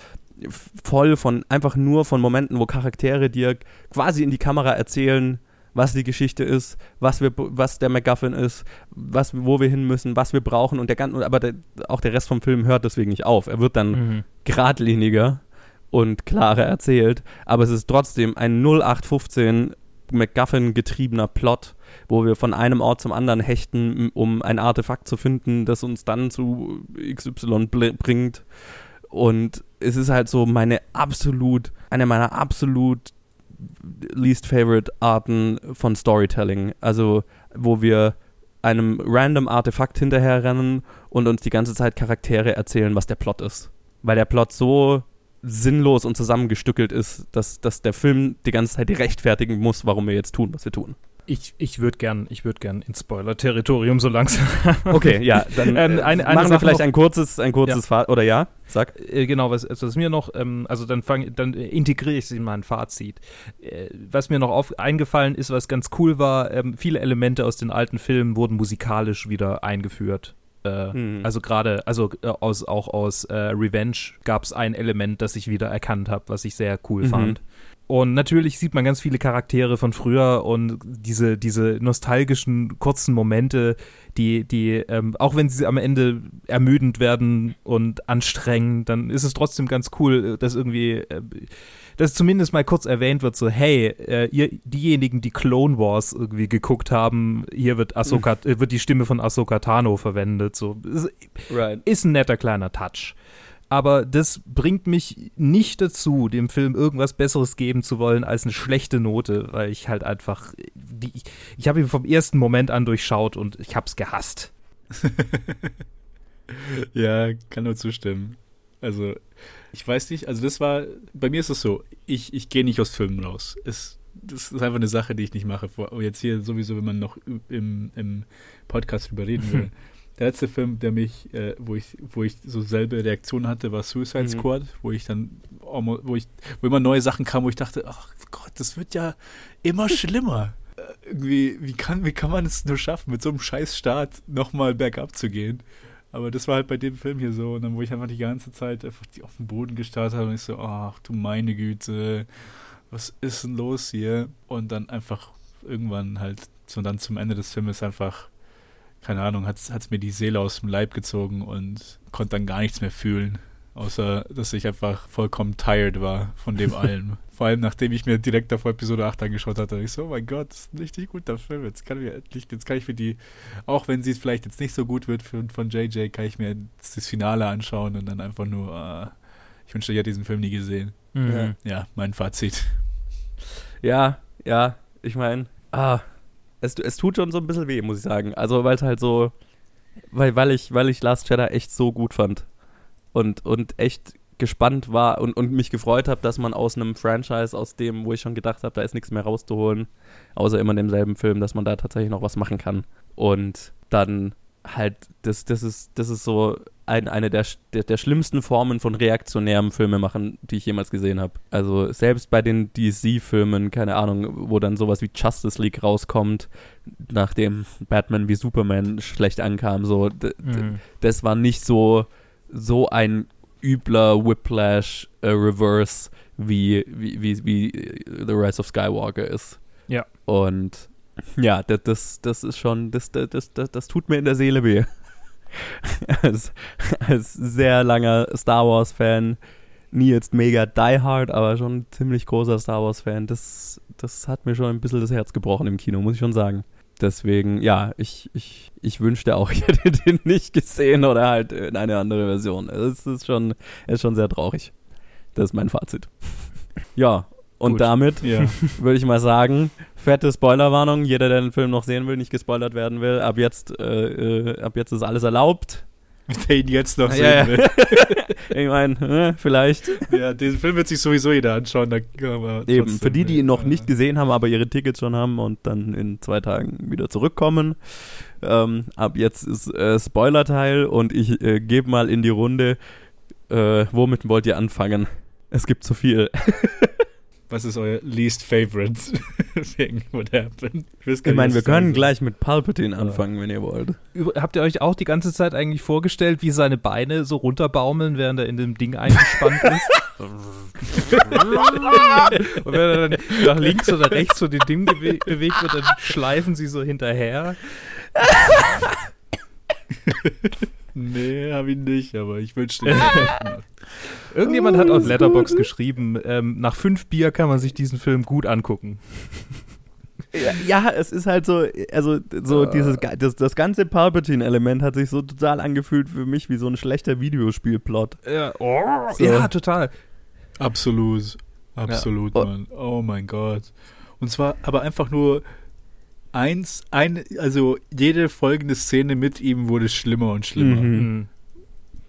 C: voll von einfach nur von Momenten, wo Charaktere dir quasi in die Kamera erzählen, was die Geschichte ist, was wir, was der MacGuffin ist, was, wo wir hin müssen, was wir brauchen und der ganze, aber der, auch der Rest vom Film hört deswegen nicht auf. Er wird dann
D: Mhm.
C: geradliniger und klarer erzählt, aber es ist trotzdem ein 0815 MacGuffin getriebener Plot, wo wir von einem Ort zum anderen hechten, um ein Artefakt zu finden, das uns dann zu XY bringt. Und es ist halt so meine absolut, eine meiner absolut least favorite Arten von Storytelling. Also, wo wir einem random Artefakt hinterherrennen und uns die ganze Zeit Charaktere erzählen, was der Plot ist. Weil der Plot so sinnlos und zusammengestückelt ist, dass, dass der Film die ganze Zeit rechtfertigen muss, warum wir jetzt tun, was wir tun.
D: Ich, ich würde gern, ich würde gern ins Spoiler-Territorium so langsam.
C: Okay, ja, dann
D: Ähm,
C: äh,
D: eine- eine
C: machen wir
D: Sache
C: vielleicht
D: noch.
C: ein kurzes, ein kurzes Fa- oder ja, sag.
D: Äh, genau, was, also was mir noch, ähm, also dann fang, dann integriere ich es in mein Fazit. Äh, was mir noch auf, eingefallen ist, was ganz cool war, ähm, viele Elemente aus den alten Filmen wurden musikalisch wieder eingeführt. Äh,
C: Mhm.
D: Also gerade, also aus, auch aus Revenge gab es ein Element, das ich wieder erkannt habe, was ich sehr cool
C: Mhm.
D: fand. Und natürlich sieht man ganz viele Charaktere von früher und diese, diese nostalgischen kurzen Momente, die, die, ähm, auch wenn sie am Ende ermüdend werden und anstrengend, dann ist es trotzdem ganz cool, dass irgendwie, äh, dass zumindest mal kurz erwähnt wird, so, hey, äh, ihr, diejenigen, die Clone Wars irgendwie geguckt haben, hier wird Ahsoka, äh, wird die Stimme von Ahsoka Tano verwendet, so. Ist,
C: Right.
D: ist ein netter kleiner Touch. Aber das bringt mich nicht dazu, dem Film irgendwas Besseres geben zu wollen als eine schlechte Note, weil ich halt einfach, die, ich, ich habe ihn vom ersten Moment an durchschaut und ich habe es gehasst.
B: Ja, kann nur zustimmen. Also, ich weiß nicht, also das war, bei mir ist es so, ich, ich gehe nicht aus Filmen raus. Es, das ist einfach eine Sache, die ich nicht mache. Vor, jetzt hier sowieso, wenn man noch im, im Podcast drüber reden will. Der letzte Film, der mich, äh, wo ich, wo ich so selbe Reaktion hatte, war Suicide
C: Mhm.
B: Squad, wo ich dann, wo ich, wo immer neue Sachen kamen, wo ich dachte, ach Gott, das wird ja immer schlimmer. Äh, Irgendwie, wie kann, wie kann man es nur schaffen, mit so einem scheiß Start nochmal bergab zu gehen? Aber das war halt bei dem Film hier so. Und dann, wo ich einfach die ganze Zeit einfach die auf den Boden gestarrt habe und ich so, ach du meine Güte, was ist denn los hier? Und dann einfach irgendwann halt, so dann zum Ende des Filmes einfach, keine Ahnung, hat es mir die Seele aus dem Leib gezogen und konnte dann gar nichts mehr fühlen. Außer, dass ich einfach vollkommen tired war von dem allem. Vor allem, nachdem ich mir direkt davor Episode 8 angeschaut hatte, ich so, oh mein Gott, das ist ein richtig guter Film. Jetzt kann ich endlich, jetzt kann ich für die, auch wenn sie es vielleicht jetzt nicht so gut wird für, von JJ, kann ich mir jetzt das Finale anschauen und dann einfach nur, ah, ich wünschte, ich hätte diesen Film nie gesehen.
C: Ja.
B: Ja, mein Fazit.
C: Ja, ja, ich meine, ah, es, es tut schon so ein bisschen weh, muss ich sagen. Also, weil es halt so, weil, weil ich, weil ich Last Jedi echt so gut fand und, und echt gespannt war und, und mich gefreut habe, dass man aus einem Franchise, aus dem, wo ich schon gedacht habe, da ist nichts mehr rauszuholen, außer immer in demselben Film, dass man da tatsächlich noch was machen kann. Und dann halt, das, das ist, das ist so ein, eine der, der, der schlimmsten Formen von reaktionärem Filmemachen, die ich jemals gesehen habe. Also selbst bei den DC-Filmen, keine Ahnung, wo dann sowas wie Justice League rauskommt, nachdem Batman wie Superman schlecht ankam, so,
D: Mhm.
C: das war nicht so, so ein übler Whiplash äh, Reverse, wie, wie, wie, wie äh, The Rise of Skywalker ist.
D: Ja.
C: Und ja, das, das, das ist schon, das, das, das, das, tut mir in der Seele weh. als, als sehr langer Star Wars-Fan, nie jetzt mega die hard, aber schon ein ziemlich großer Star Wars-Fan, das, das hat mir schon ein bisschen das Herz gebrochen im Kino, muss ich schon sagen. Deswegen, ja, ich, ich, ich wünschte auch, ich hätte den nicht gesehen oder halt in eine andere Version. Es ist schon, es ist schon sehr traurig. Das ist mein Fazit. Ja, und
D: Gut.
C: damit
B: Ja.
C: würde ich mal sagen, fette Spoilerwarnung. Jeder, der den Film noch sehen will, nicht gespoilert werden will, ab jetzt, äh, äh, ab jetzt ist alles erlaubt.
B: Der ihn jetzt noch sehen
C: Ja, ja.
B: will.
C: Ich meine, vielleicht.
B: Ja, den Film wird sich sowieso jeder anschauen.
C: Eben, für die, die ihn noch
B: äh,
C: nicht gesehen haben, aber ihre Tickets schon haben und dann in zwei Tagen wieder zurückkommen. Ähm, ab jetzt ist äh, Spoiler-Teil und ich äh, gebe mal in die Runde, äh, womit wollt ihr anfangen? Es gibt zu viel.
B: Was ist euer least favorite thing what happened?
C: Ich meine, wir können gleich mit Palpatine anfangen, wenn ihr wollt.
D: Über- Habt ihr euch auch die ganze Zeit eigentlich vorgestellt, wie seine Beine so runterbaumeln, während er in dem Ding eingespannt ist? Und wenn er dann nach links oder rechts von dem Ding bewe bewegt wird, dann schleifen sie so hinterher.
B: Nee, hab ich nicht, aber ich wünschte.
D: Irgendjemand hat auf Letterbox geschrieben, ähm, nach fünf Bier kann man sich diesen Film gut angucken.
C: Ja, es ist halt so, also so dieses, ga- das, das ganze Palpatine-Element hat sich so total angefühlt für mich wie so ein schlechter Videospielplot.
D: Ja, oh,
C: So.
D: ja total.
B: Absolut. Absolut,
C: Ja.
B: Mann. Oh mein Gott. Und zwar aber einfach nur eins, ein, also jede folgende Szene mit ihm wurde schlimmer und schlimmer.
C: Mhm.
D: Mhm.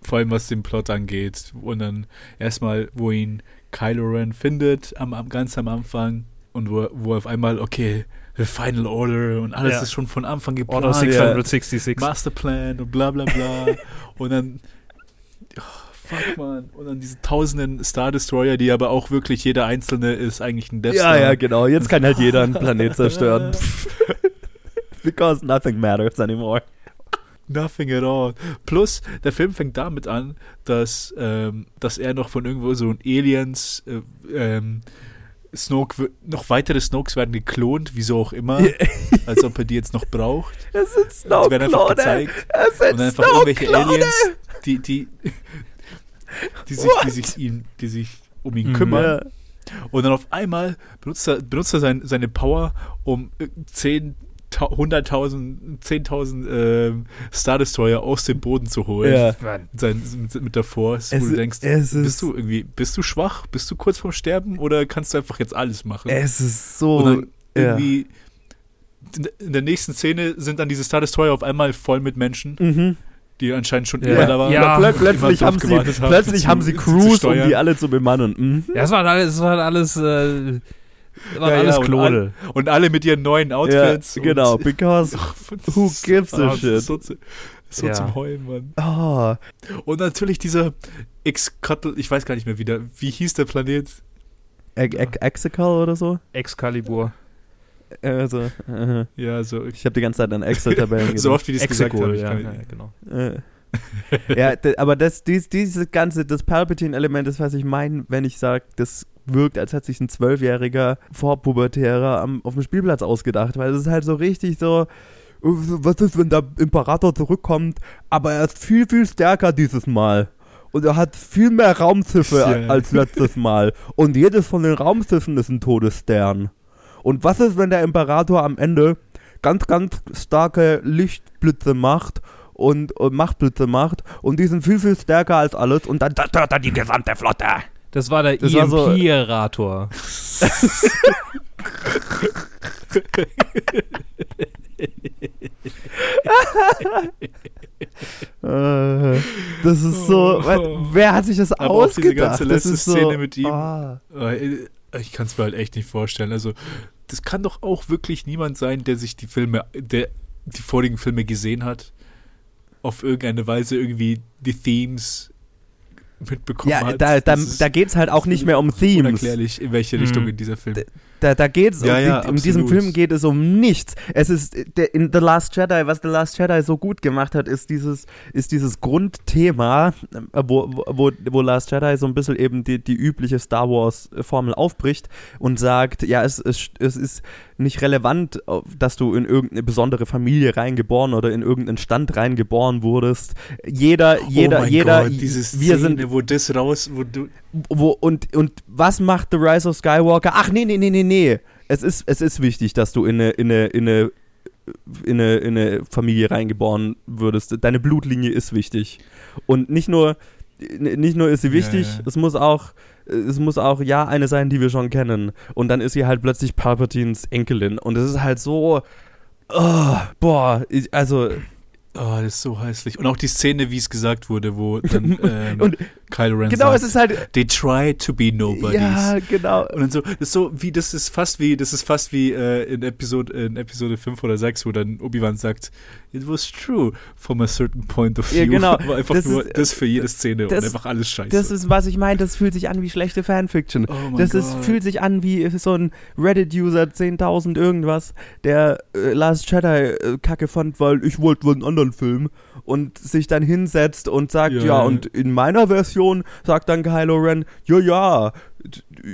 B: vor allem was den Plot angeht. Und dann erstmal, wo ihn Kylo Ren findet, am, am ganz am Anfang. Und wo, wo auf einmal, okay, The Final Order und alles
D: Ja.
B: ist schon von Anfang geplant.
D: Order 666.
B: Masterplan und bla bla bla. und dann. Oh, fuck, man. Und dann diese tausenden Star Destroyer, die aber auch wirklich jeder einzelne ist eigentlich ein Death
C: Ja,
B: Star.
C: ja, genau. Jetzt kann halt jeder einen Planet zerstören. Because nothing matters anymore.
B: Nothing at all. Plus, der Film fängt damit an, dass, ähm, dass er noch von irgendwo so ein Aliens, äh, ähm, Snoke, noch weitere Snokes werden geklont, wieso auch immer, als ob er die jetzt noch braucht.
C: Es sind
B: Die werden einfach
C: Snow-Klone.
B: gezeigt.
C: Es sind
B: Und dann einfach irgendwelche
C: Snow-Klone.
B: Aliens, die, die, die sich, die sich ihn, die sich um ihn
D: Mhm.
B: kümmern.
C: Ja.
B: Und dann auf einmal benutzt er, benutzt er sein, seine Power, um äh, 10, 100.000, 10.000 ähm, Star Destroyer aus dem Boden zu holen.
C: Ja.
B: Sein, mit, mit der Force,
C: Es
B: wo du denkst, bist du irgendwie, bist du schwach? Bist du kurz vorm Sterben oder kannst du einfach jetzt alles machen?
C: Es ist so.
B: Und dann
C: ja.
B: irgendwie in der- in der nächsten Szene sind dann diese Star Destroyer auf einmal voll mit Menschen,
C: Mhm.
B: Die anscheinend schon
D: Ja.
B: immer da waren.
D: Ja.
C: Plö
B: und
C: plötzlich haben sie,
B: gewartet
C: plötzlich
B: zu-
C: haben sie Crews, um die alle zu bemannen. Mhm.
D: Ja, es waren alles, es waren alles, äh, waren
B: Ja, ja,
D: alles
B: und
D: Klone.
B: Und alle mit ihren neuen Outfits.
C: Ja, genau.
B: Und,
C: Because who gives a
B: Ah,
C: shit?
B: So, zu- so
D: Ja.
B: zum Heulen, Mann.
C: Oh,
B: Und natürlich dieser X-Cuttle, ich weiß gar nicht mehr wieder, wie hieß der Planet?
C: Ex- Ex- Exegol oder so?
D: Excalibur.
C: Also, äh,
B: Ja, so,
C: ich habe die ganze Zeit an Excel-Tabellen
B: so oft wie die es gesagt haben.
D: ja, ja, genau.
C: Äh. ja, aber das, dies, dieses ganze, das Palpatine-Element ist, was ich meine, wenn ich sage, das wirkt, als hätte sich ein Zwölfjähriger Vorpubertärer am, auf dem Spielplatz ausgedacht, weil es ist halt so richtig so, äh, was ist, wenn der Imperator zurückkommt, aber er ist viel, viel stärker dieses Mal. Und er hat viel mehr Raumschiffe
B: Ja.
C: als letztes Mal. Und jedes von den Raumschiffen ist ein Todesstern. Und was ist, wenn der Imperator am Ende ganz, ganz starke Lichtblitze macht und, und Machtblitze macht und die sind viel, viel stärker als alles und dann zerstört er die gesamte Flotte.
D: Das war der
C: Das so-
D: Imperator.
C: Das ist so,
B: Oh.
C: wer, hat sich das
B: Aber auch
C: ausgedacht?
B: diese ganze
C: das
B: letzte
C: ist so,
B: Szene mit ihm.
C: Ah.
B: Ich kann es mir halt echt nicht vorstellen. Also, das kann doch auch wirklich niemand sein, der sich die Filme, der die vorigen Filme gesehen hat, auf irgendeine Weise irgendwie die Themes mitbekommen
C: Ja,
B: hat.
C: da, da,
B: ist
C: da geht es halt auch nicht mehr um Themes.
B: unerklärlich, in welche
D: Mhm.
B: Richtung in dieser Film.
C: Da, da geht's
B: Ja,
C: um,
B: ja,
C: die, um diesen. Film geht es um nichts. Es ist der, in The Last Jedi, was The Last Jedi so gut gemacht hat, ist dieses, ist dieses Grundthema, äh, wo, wo, wo Last Jedi so ein bisschen eben die, die übliche Star Wars Formel aufbricht und sagt, ja, es, es, es ist nicht relevant, dass du in irgendeine besondere Familie reingeboren oder in irgendeinen Stand reingeboren wurdest. Jeder, jeder,
B: oh
C: jeder,
B: Gott, diese Szene,
C: wir sind
B: wo das raus, wo du,
C: wo, und, und was macht The Rise of Skywalker? Ach nee, nee, nee, nee, nee. Es ist, es ist wichtig, dass du in eine, in eine, in eine, in eine, in eine Familie reingeboren würdest. Deine Blutlinie ist wichtig. Und nicht nur, nicht nur ist sie wichtig,
B: Ja, ja.
C: es muss auch, es muss auch, ja, eine sein, die wir schon kennen. Und dann ist sie halt plötzlich Palpatines Enkelin. Und es ist halt so, oh, boah, ich, also,
B: oh, das ist so hässlich. Und auch die Szene, wie es gesagt wurde, wo dann ähm,
C: Und
B: Kylo Ren
C: genau, es
B: sagt,
C: ist halt,
B: they try to be nobodies.
C: ja, genau.
B: Und dann so, das ist so wie, das ist fast wie, das ist fast wie äh, in Episode, in Episode 5 oder 6, wo dann Obi-Wan sagt, it was true from a certain point of view.
C: Ja, genau.
B: Aber einfach
C: Das
B: nur
C: ist-
B: das für jede Szene
C: das-
B: und einfach alles scheiße.
C: Das ist, was ich meine, das fühlt sich an wie schlechte Fanfiction.
B: oh
C: Das ist, fühlt sich an wie so ein Reddit-User 10.000 irgendwas, der äh, Last Jedi äh, kacke fand, weil ich wollte wohl einen anderen Film und sich dann hinsetzt und sagt,
B: Ja,
C: ja, und in meiner Version sagt dann Kylo Ren, ja, ja,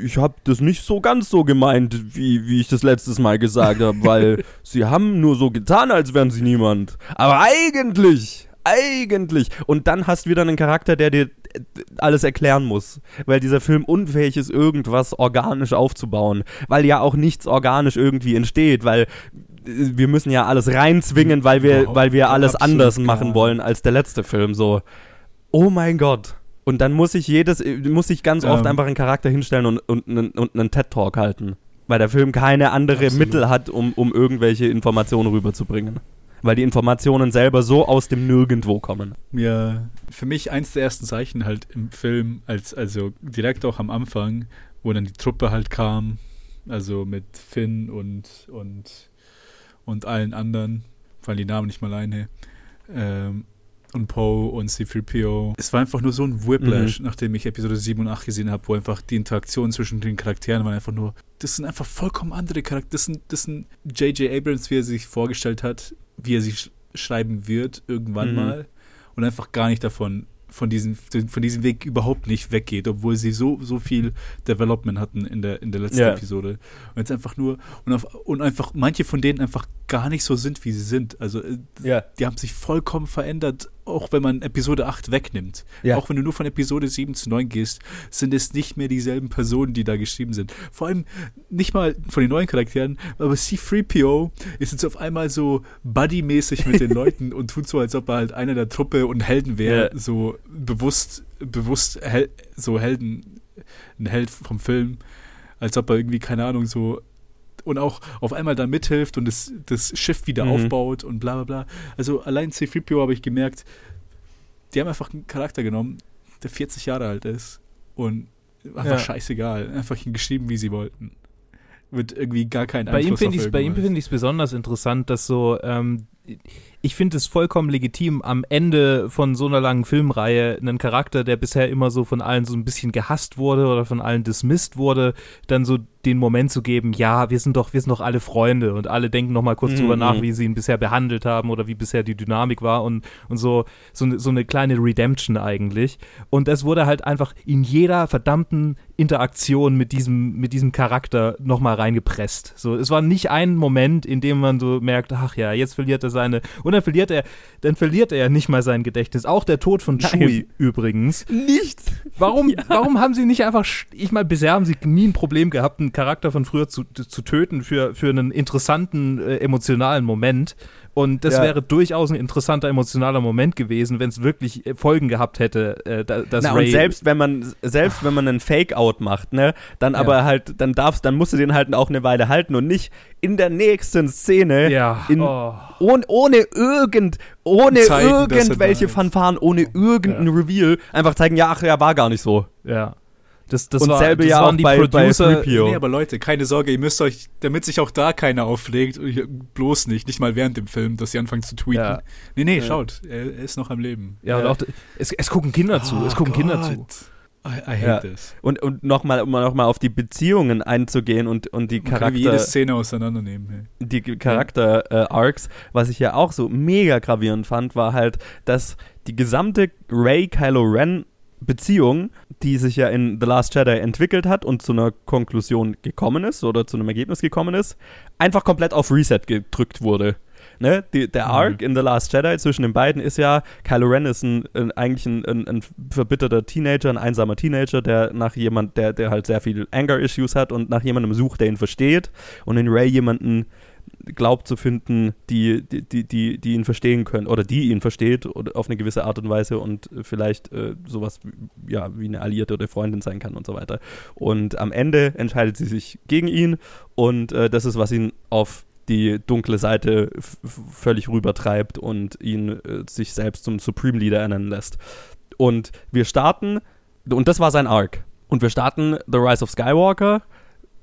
C: ich habe das nicht so ganz so gemeint, wie, wie ich das letztes Mal gesagt habe, weil sie haben nur so getan, als wären sie niemand. Aber eigentlich, eigentlich. Und dann hast du wieder einen Charakter, der dir äh, alles erklären muss, weil dieser Film unfähig ist, irgendwas organisch aufzubauen, weil ja auch nichts organisch irgendwie entsteht, weil wir müssen ja alles reinzwingen, weil wir, weil wir alles
B: absolut
C: anders machen wollen als der letzte Film. So, oh mein Gott. Und dann muss ich jedes, muss ich ganz oft
B: Ähm.
C: einfach einen Charakter hinstellen und, und, einen- und einen TED-Talk halten. Weil der Film keine andere
B: Absolut.
C: Mittel hat, um, um irgendwelche Informationen rüberzubringen. weil die Informationen selber so aus dem Nirgendwo kommen.
B: Ja, für mich eins der ersten Zeichen halt im Film, als also direkt auch am Anfang, wo dann die Truppe halt kam, also mit Finn und und und allen anderen, fallen die Namen nicht mal ein, ähm, und Poe und C3PO. Es war einfach nur so ein Whiplash, mhm. nachdem ich Episode 7 und 8 gesehen habe, wo einfach die Interaktion zwischen den Charakteren waren einfach nur, das sind einfach vollkommen andere Charaktere. Das sind, das sind J.J. Abrams, wie er sich vorgestellt hat, wie er sich schreiben wird, irgendwann mhm. mal. Und einfach gar nicht davon von diesem, von diesem Weg überhaupt nicht weggeht, obwohl sie so, so viel Development hatten in der, in der letzten yeah. Episode. Und jetzt einfach nur, und, auf, und einfach manche von denen einfach gar nicht so sind, wie sie sind. Also yeah. die haben sich vollkommen verändert, auch wenn man Episode 8 wegnimmt. Yeah. Auch wenn du nur von Episode 7 zu 9 gehst, sind es nicht mehr dieselben Personen, die da geschrieben sind. Vor allem nicht mal von den neuen Charakteren, aber C3PO ist jetzt auf einmal so buddy-mäßig mit den Leuten und tut so, als ob er halt einer der Truppe und Helden wäre, so bewusst, bewusst hel so Helden, ein Held vom Film, als ob er irgendwie, keine Ahnung, so und auch auf einmal da mithilft und das, das Schiff wieder mhm. aufbaut und bla bla bla. Also allein C-3PO habe ich gemerkt, die haben einfach einen Charakter genommen, der 40 Jahre alt ist und einfach ja. scheißegal. Einfach ihn geschrieben, wie sie wollten. Mit irgendwie gar keinen
D: bei
B: Einfluss
D: ihm Bei ihm finde ich es besonders interessant, dass so ähm, ich finde es vollkommen legitim, am Ende von so einer langen Filmreihe einen Charakter, der bisher immer so von allen so ein bisschen gehasst wurde oder von allen dismissed wurde, dann so den Moment zu geben, ja, wir sind doch, wir sind doch alle Freunde und alle denken noch mal kurz mhm. drüber nach, wie sie ihn bisher behandelt haben oder wie bisher die Dynamik war und, und so, so, so eine kleine Redemption eigentlich. Und das wurde halt einfach in jeder verdammten Interaktion mit diesem, mit diesem Charakter noch mal reingepresst. So, es war nicht ein Moment, in dem man so merkt, ach ja, jetzt verliert er seine und dann verliert er, dann verliert er nicht mal sein Gedächtnis. Auch der Tod von Nein. Chewie übrigens.
C: Nichts.
D: Warum, ja. warum haben sie nicht einfach, ich meine, bisher haben sie nie ein Problem gehabt, einen Charakter von früher zu, zu töten für, für einen interessanten, äh, emotionalen Moment. Und das ja. wäre durchaus ein interessanter emotionaler Moment gewesen, wenn es wirklich äh, Folgen gehabt hätte, äh, dass
C: Na,
D: Ray
C: und selbst wenn man selbst wenn man einen Fake-out macht, ne, dann ja. aber halt, dann darfst, dann musst du den halt auch eine Weile halten und nicht in der nächsten Szene,
D: ja.
C: in, oh. ohne, ohne irgend, ohne zeigen, irgendwelche Fanfaren, ohne irgendein Reveal, einfach zeigen, ja, ach, ja, war gar nicht so.
D: Ja.
C: Das, das und war, selbe das ja auch die bei, Producer.
B: Bei nee, aber Leute, keine Sorge, ihr müsst euch, damit sich auch da keiner auflegt, bloß nicht, nicht mal während dem Film, dass sie anfangen zu tweeten. Ja. Nee, nee, ja. schaut, er, er, ist noch am Leben.
D: Ja, und auch, es, es gucken Kinder zu, es gucken oh Kinder zu.
B: I, I hate ja. this.
C: Und, und nochmal, um noch mal auf die Beziehungen einzugehen und, und die Charakter. Wie
B: jede Szene auseinandernehmen.
C: Hey. Die Charakter-Arcs, äh, was ich ja auch so mega gravierend fand, war halt, dass die gesamte Ray-Kylo Ren Beziehung, die sich ja in The Last Jedi entwickelt hat und zu einer Konklusion gekommen ist oder zu einem Ergebnis gekommen ist, einfach komplett auf Reset gedrückt wurde. Ne? Die, der mhm. Arc in The Last Jedi zwischen den beiden ist ja, Kylo Ren ist ein, ein eigentlich ein, ein, ein, verbitterter Teenager, ein einsamer Teenager, der nach jemand, der, der halt sehr viel Anger-Issues hat und nach jemandem sucht, der ihn versteht und in Ray jemanden glaubt zu finden, die, die, die, die ihn verstehen können oder die ihn versteht oder auf eine gewisse Art und Weise und vielleicht äh, sowas ja, wie eine Alliierte oder Freundin sein kann und so weiter. Und am Ende entscheidet sie sich gegen ihn und äh, das ist, was ihn auf die dunkle Seite völlig rübertreibt und ihn äh, sich selbst zum Supreme Leader ernennen lässt. Und wir starten, und das war sein Arc. Und wir starten The Rise of Skywalker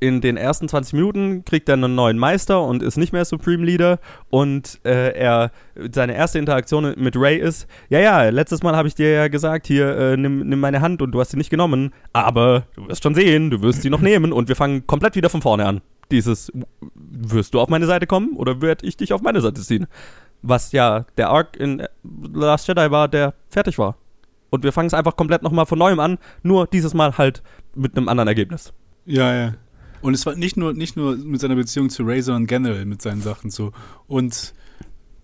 C: in den ersten 20 Minuten kriegt er einen neuen Meister und ist nicht mehr Supreme Leader und äh, er seine erste Interaktion mit Ray ist, ja, ja, letztes Mal habe ich dir ja gesagt, hier, äh, nimm, nimm meine Hand und du hast sie nicht genommen, aber du wirst schon sehen, du wirst sie noch nehmen und wir fangen komplett wieder von vorne an. Dieses, wirst du auf meine Seite kommen oder werde ich dich auf meine Seite ziehen? Was ja der Arc in The Last Jedi war, der fertig war. Und wir fangen es einfach komplett nochmal von neuem an, nur dieses Mal halt mit einem anderen Ergebnis.
B: Ja, ja. Und es war nicht nur, nicht nur mit seiner Beziehung zu Ray, sondern generell mit seinen Sachen so. Und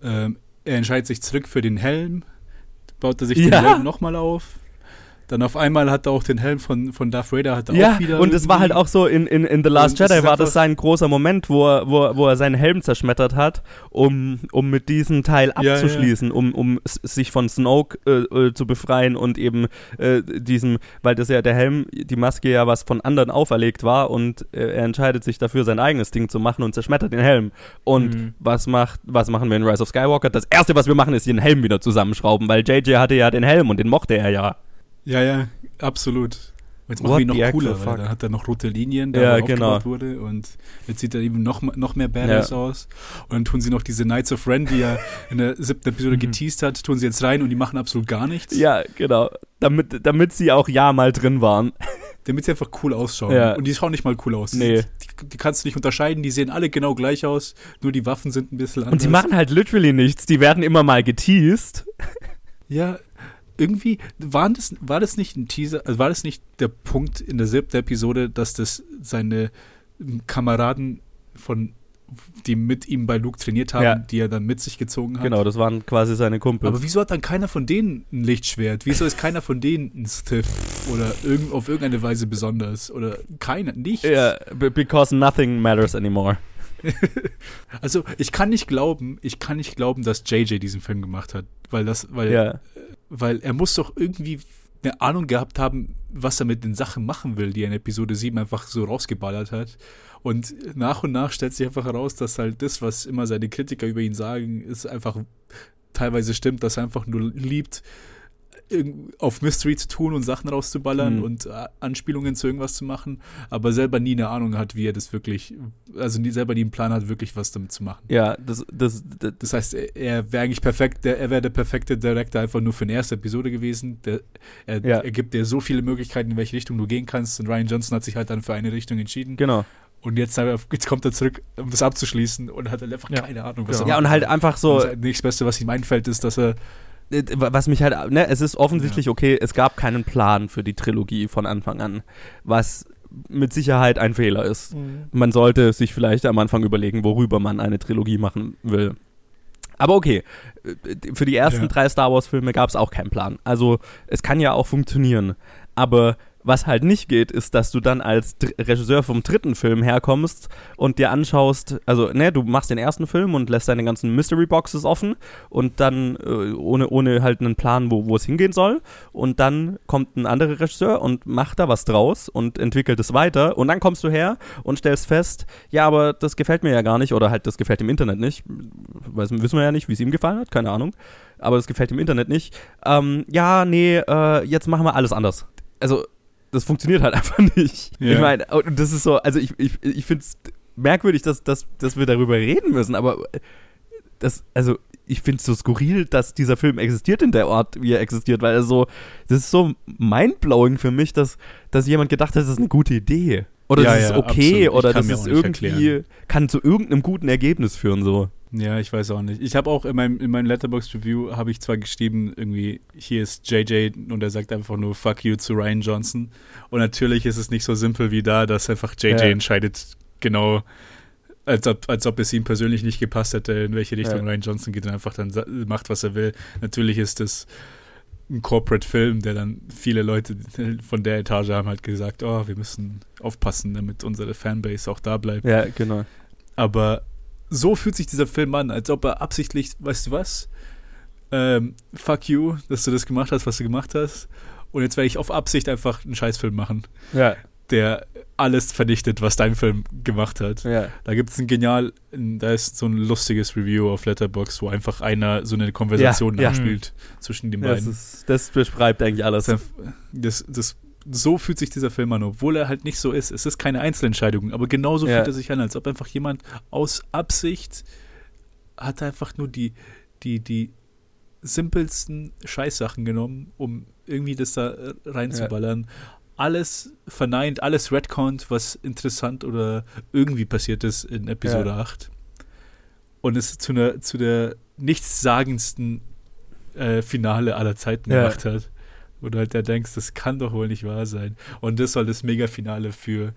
B: ähm, er entscheidet sich zurück für den Helm, baut er sich ja. den Helm nochmal auf. Dann auf einmal hat er auch den Helm von, von Darth Vader hat er
C: Ja,
B: auch wieder.
C: und es war halt auch so, in, in, in The Last Jedi
B: ist
C: war das sein großer Moment, wo er, wo, er- wo er seinen Helm zerschmettert hat, um, um mit diesem Teil
B: Ja,
C: abzuschließen, um, um sich von Snoke äh, äh, zu befreien und eben äh, diesem, weil das ja der Helm, die Maske ja was von anderen auferlegt war und äh, er entscheidet sich dafür, sein eigenes Ding zu machen und zerschmettert den Helm. Und
D: Mhm.
C: was macht, was machen wir in Rise of Skywalker? Das erste, was wir machen, ist den Helm wieder zusammenschrauben, weil JJ hatte ja den Helm und den mochte er ja.
B: Ja, ja, absolut. Jetzt
C: What
B: macht ihn noch cooler, weil dann hat er noch rote Linien,
C: Ja,
B: da wo
C: genau.
B: aufgebaut wurde und jetzt sieht er eben noch, noch mehr Badass
C: Ja.
B: aus. Und dann tun sie noch diese Knights of Ren, die er in der siebten Episode
D: Mhm.
B: geteased hat, tun sie jetzt rein und die machen absolut gar nichts.
C: Ja, genau. Damit, damit sie auch ja mal drin waren.
B: Damit sie einfach cool ausschauen.
C: Ja.
B: Und die schauen nicht mal cool aus.
C: Nee.
B: Die, die kannst du nicht unterscheiden, die sehen alle genau gleich aus, nur die Waffen sind ein bisschen anders.
C: Und die machen halt literally nichts. Die werden immer mal geteased.
B: Ja, irgendwie waren das, war das nicht ein Teaser, also war das nicht der Punkt in der siebten Episode, dass das seine Kameraden von die mit ihm bei Luke trainiert haben,
C: Ja.
B: die er dann mit sich gezogen hat.
C: Genau, das waren quasi seine Kumpels.
B: Aber wieso hat dann keiner von denen ein Lichtschwert? Wieso ist keiner von denen ein Sith oder irgend, auf irgendeine Weise besonders? Oder keiner, nichts.
C: Ja, b- because nothing matters anymore.
B: Also ich kann nicht glauben, ich kann nicht glauben, dass JJ diesen Film gemacht hat, weil das, weil
C: Ja.
B: weil er muss doch irgendwie eine Ahnung gehabt haben, was er mit den Sachen machen will, die er in Episode 7 einfach so rausgeballert hat. Und nach und nach stellt sich einfach heraus, dass halt das, was immer seine Kritiker über ihn sagen, ist einfach teilweise stimmt, dass er einfach nur liebt, auf Mystery zu tun und Sachen rauszuballern
C: Mhm.
B: und äh, Anspielungen zu irgendwas zu machen, aber selber nie eine Ahnung hat, wie er das wirklich, also nie, selber nie einen Plan hat, wirklich was damit zu machen.
C: Ja, das, das, das
B: Das heißt, er- er wäre eigentlich perfekt, der, er wäre der perfekte Director einfach nur für eine erste Episode gewesen. Der, er,
C: Ja.
B: er gibt dir so viele Möglichkeiten, in welche Richtung du gehen kannst. Und Ryan Johnson hat sich halt dann für eine Richtung entschieden.
C: genau.
B: Und jetzt, jetzt kommt er zurück, um das abzuschließen und hat halt einfach
D: Ja.
B: keine Ahnung, was
D: Genau.
B: er
C: Ja, und halt einfach so,
B: Und das nächste was ihm einfällt, ist, dass er
C: was mich halt, ne, es ist offensichtlich okay, es gab keinen Plan für die Trilogie von Anfang an, was mit Sicherheit ein Fehler ist. Man sollte sich vielleicht am Anfang überlegen, worüber man eine Trilogie machen will. Aber okay, äh, für die ersten
B: Ja.
C: drei Star Wars-Filme gab es auch keinen Plan. Also es kann ja auch funktionieren. Aber was halt nicht geht, ist, dass du dann als Dr Regisseur vom dritten Film herkommst und dir anschaust, also ne, du machst den ersten Film und lässt deine ganzen Mystery Boxes offen und dann äh, ohne, ohne halt einen Plan, wo, wo es hingehen soll. Und dann kommt ein anderer Regisseur und macht da was draus und entwickelt es weiter. Und dann kommst du her und stellst fest, ja, aber das gefällt mir ja gar nicht oder halt das gefällt im Internet nicht. Weiß, wissen wir ja nicht, wie es ihm gefallen hat, keine Ahnung. Aber das gefällt im Internet nicht. Ähm, ja, nee, äh, jetzt machen wir alles anders. Also, das funktioniert halt einfach nicht.
B: Ja.
C: Ich meine, und das ist so, also ich, ich, ich finde es merkwürdig, dass, dass, dass wir darüber reden müssen, aber das, also ich finde es so skurril, dass dieser Film existiert in der Ort, wie er existiert, weil er so, das ist so mindblowing für mich, dass, dass jemand gedacht hat, das ist eine gute Idee. Oder
B: Ja,
C: das ist okay, oder das ist irgendwie,
B: erklären.
C: kann zu irgendeinem guten Ergebnis führen, so.
B: Ja, ich weiß auch nicht. Ich habe auch in meinem, in meinem Letterbox Review habe ich zwar geschrieben, irgendwie, hier ist JJ und er sagt einfach nur Fuck you zu Ryan Johnson. Und natürlich ist es nicht so simpel wie da, dass einfach JJ
C: Ja.
B: entscheidet, genau, als ob, als ob es ihm persönlich nicht gepasst hätte, in welche Richtung
C: Ja.
B: Ryan Johnson geht und einfach dann macht, was er will. Natürlich ist es ein Corporate-Film, der dann viele Leute von der Etage haben halt gesagt, oh, wir müssen aufpassen, damit unsere Fanbase auch da bleibt.
C: Ja, genau.
B: Aber so fühlt sich dieser Film an, als ob er absichtlich, weißt du was? Ähm, fuck you, dass du das gemacht hast, was du gemacht hast. Und jetzt werde ich auf Absicht einfach einen Scheißfilm machen,
C: Ja,
B: der alles vernichtet, was dein Film gemacht hat.
C: ja.
B: Da gibt es ein genial, da ist so ein lustiges Review auf Letterbox, wo einfach einer so eine Konversation
C: Ja, ja.
B: nachspielt zwischen den
C: Das,
B: beiden.
C: ist, das beschreibt eigentlich alles.
B: Das, das, das, so fühlt sich dieser Film an, obwohl er halt nicht so ist. Es ist keine Einzelentscheidung, aber genauso
C: Ja.
B: fühlt er sich an, als ob einfach jemand aus Absicht hat einfach nur die, die, die simpelsten Scheißsachen genommen, um irgendwie das da äh, reinzuballern. Alles verneint, alles retconnt, was interessant oder irgendwie passiert ist in Episode
C: Ja.
B: 8. Und es zu, einer, zu der nichtssagendsten äh, Finale aller Zeiten
C: Ja.
B: gemacht hat. Wo du halt da denkst, das kann doch wohl nicht wahr sein. Und das soll das Mega-Finale für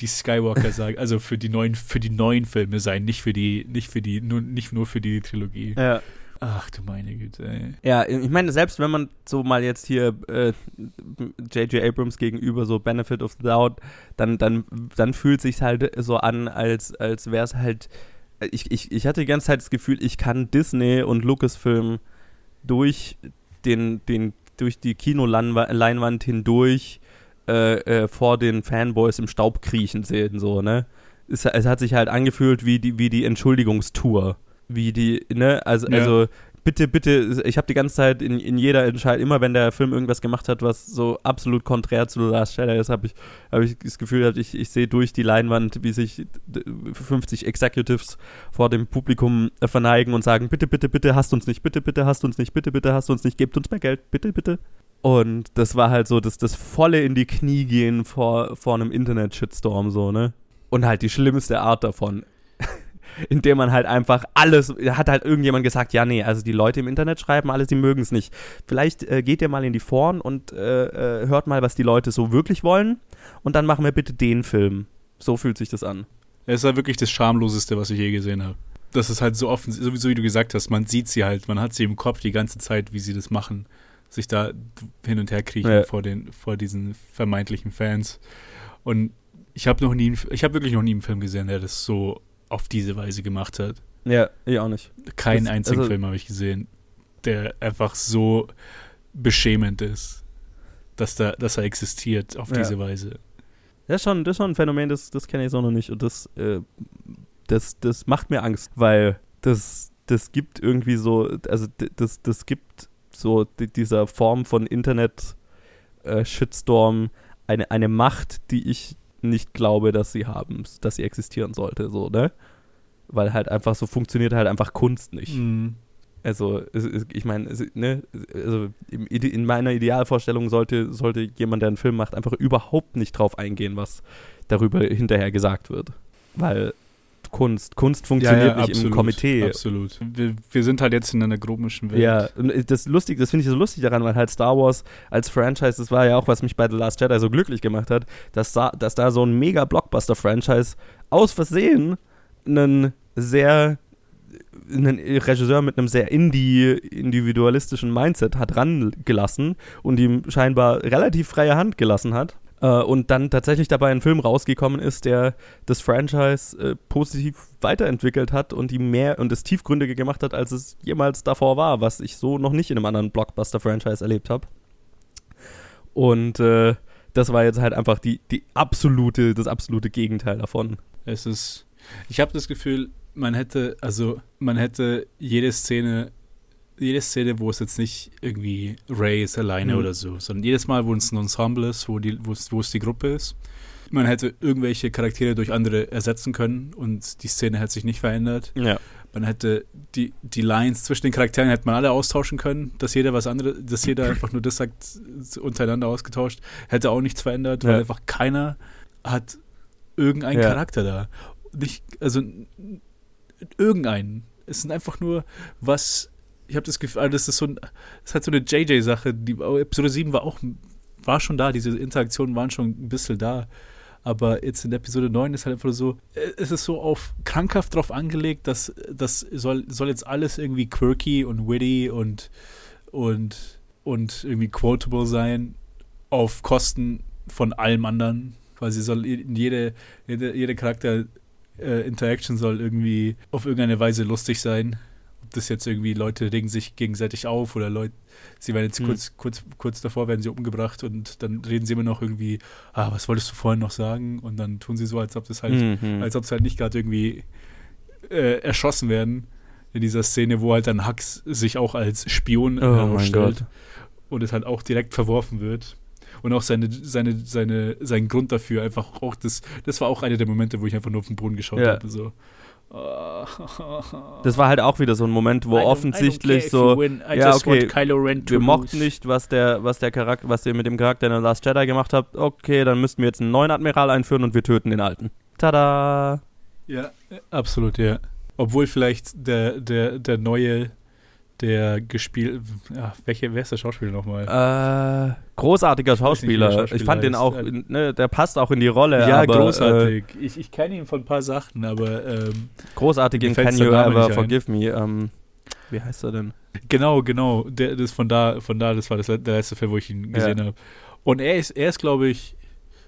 B: die Skywalker sagen, also für die neuen, für die neuen Filme sein, nicht für die, nicht für die, nur, nicht nur für die Trilogie.
C: ja.
B: Ach du meine Güte, ey.
C: Ja, ich meine, selbst wenn man so mal jetzt hier J.J. Äh, Abrams gegenüber so Benefit of the Doubt, dann, dann, dann fühlt sich halt so an, als, als wäre es halt. Ich, ich, ich hatte die ganze Zeit das Gefühl, ich kann Disney und Lucasfilm durch den, den, durch die Kinoleinwand hindurch äh, äh, vor den Fanboys im Staub kriechen sehen, so, ne? Es, es, hat sich halt angefühlt wie die, wie die Entschuldigungstour wie die, ne, also, ja. also bitte, bitte, ich habe die ganze Zeit in, in jeder Entscheidung, immer wenn der Film irgendwas gemacht hat, was so absolut konträr zu The Last Jedi ist, habe ich, hab ich das Gefühl, ich, ich sehe durch die Leinwand, wie sich 50 Executives vor dem Publikum verneigen und sagen, bitte, bitte, bitte, hasst uns nicht, bitte, bitte, hasst uns nicht, bitte, bitte, hasst uns nicht, gebt uns mehr Geld, bitte, bitte. Und das war halt so das, das volle in die Knie gehen vor, vor einem Internet-Shitstorm, so, ne? Und halt die schlimmste Art davon indem man halt einfach alles, hat halt irgendjemand gesagt, ja, nee, also die Leute im Internet schreiben alles, die mögen es nicht. Vielleicht äh, geht ihr mal in die Foren und äh, äh, hört mal, was die Leute so wirklich wollen und dann machen wir bitte den Film. So fühlt sich das an.
B: Es ist halt wirklich das Schamloseste, was ich je gesehen habe. Das ist halt so offen, sowieso wie du gesagt hast, man sieht sie halt, man hat sie im Kopf die ganze Zeit, wie sie das machen, sich da hin und her kriechen ja. vor, den, vor diesen vermeintlichen Fans. Und ich habe noch nie, ich habe wirklich noch nie einen Film gesehen, der das so auf diese Weise gemacht hat.
C: Ja, ich auch nicht.
B: Keinen das, einzigen also, Film habe ich gesehen, der einfach so beschämend ist, dass, da, dass er existiert auf ja. diese Weise.
C: Das ist, schon, das ist schon ein Phänomen, das, das kenne ich so noch nicht. Und das, äh, das, das macht mir Angst, weil das, das gibt irgendwie so, also das, das gibt so dieser Form von Internet-Shitstorm äh, eine, eine Macht, die ich nicht glaube, dass sie haben, dass sie existieren sollte, so, ne? Weil halt einfach so funktioniert halt einfach Kunst nicht. Mhm. Also, ich meine, ne, also in meiner Idealvorstellung sollte, sollte jemand, der einen Film macht, einfach überhaupt nicht drauf eingehen, was darüber hinterher gesagt wird. Weil Kunst. Kunst funktioniert ja, ja, nicht absolut, im Komitee.
B: Absolut. Wir, wir, sind halt jetzt in einer komischen Welt.
C: Ja, und das lustig, das finde ich so lustig daran, weil halt Star Wars als Franchise, das war ja auch, was mich bei The Last Jedi so glücklich gemacht hat, dass da, dass da so ein mega Blockbuster-Franchise aus Versehen einen sehr einen Regisseur mit einem sehr indie individualistischen Mindset hat rangelassen und ihm scheinbar relativ freie Hand gelassen hat und dann tatsächlich dabei ein Film rausgekommen ist, der das Franchise äh, positiv weiterentwickelt hat und die mehr und es tiefgründiger gemacht hat, als es jemals davor war, was ich so noch nicht in einem anderen Blockbuster-Franchise erlebt habe. Und äh, das war jetzt halt einfach die, die absolute, das absolute Gegenteil davon.
B: Es ist, ich habe das Gefühl, man hätte, also man hätte jede Szene jede Szene, wo es jetzt nicht irgendwie Ray ist alleine mhm. oder so, sondern jedes Mal, wo es ein Ensemble ist, wo, die, wo, es, wo es die Gruppe ist, man hätte irgendwelche Charaktere durch andere ersetzen können und die Szene hätte sich nicht verändert.
C: Ja.
B: Man hätte die, die Lines zwischen den Charakteren hätte man alle austauschen können, dass jeder was anderes, dass jeder einfach nur das sagt, untereinander ausgetauscht, hätte auch nichts verändert, weil einfach keiner hat irgendeinen ja. Charakter da. Nicht, also irgendeinen. Es sind einfach nur, was ich habe das Gefühl, also das ist so ein, das halt so eine JJ-Sache. Die Episode 7 war auch, war schon da, diese Interaktionen waren schon ein bisschen da. Aber jetzt in Episode 9 ist halt einfach so, äh, es ist so auf krankhaft drauf angelegt, dass das soll, soll jetzt alles irgendwie quirky und witty und, und, und irgendwie quotable sein auf Kosten von allem anderen. Quasi soll jede, jede, jede Charakter äh, soll irgendwie auf irgendeine Weise lustig sein das jetzt irgendwie Leute regen sich gegenseitig auf oder Leute, sie werden jetzt mhm. kurz, kurz, kurz davor werden sie umgebracht und dann reden sie immer noch irgendwie, ah, was wolltest du vorhin noch sagen? Und dann tun sie so, als ob das halt, mhm. als ob sie halt nicht gerade irgendwie äh, erschossen werden in dieser Szene, wo halt dann Hux sich auch als Spion oh herausstellt und es halt auch direkt verworfen wird. Und auch seine, seine, seine, sein Grund dafür einfach auch das, das war auch einer der Momente, wo ich einfach nur auf den Boden geschaut ja. habe. So.
C: Das war halt auch wieder so ein Moment, wo offensichtlich so, ja okay, wir mochten nicht, was der, was der Charakter, was ihr mit dem Charakter in The Last Jedi gemacht habt. Okay, dann müssten wir jetzt einen neuen Admiral einführen und wir töten den alten. Tada!
B: Ja, absolut, ja. Obwohl vielleicht der, der, der neue der gespielt. Welche, wer ist der Schauspieler nochmal?
C: Äh, großartiger Schauspieler. Nicht, Schauspieler. Ich fand den auch, ne, der passt auch in die Rolle.
B: Ja,
C: aber,
B: großartig. Äh, ich ich kenne ihn von ein paar Sachen, aber. Ähm,
C: großartig in Can You Ever Forgive Me. Ähm, Wie heißt er denn?
B: Genau, genau. Der, das von da, von da, das war das, der letzte Film, wo ich ihn gesehen
C: Ja.
B: habe. Und er ist, er ist, glaube ich,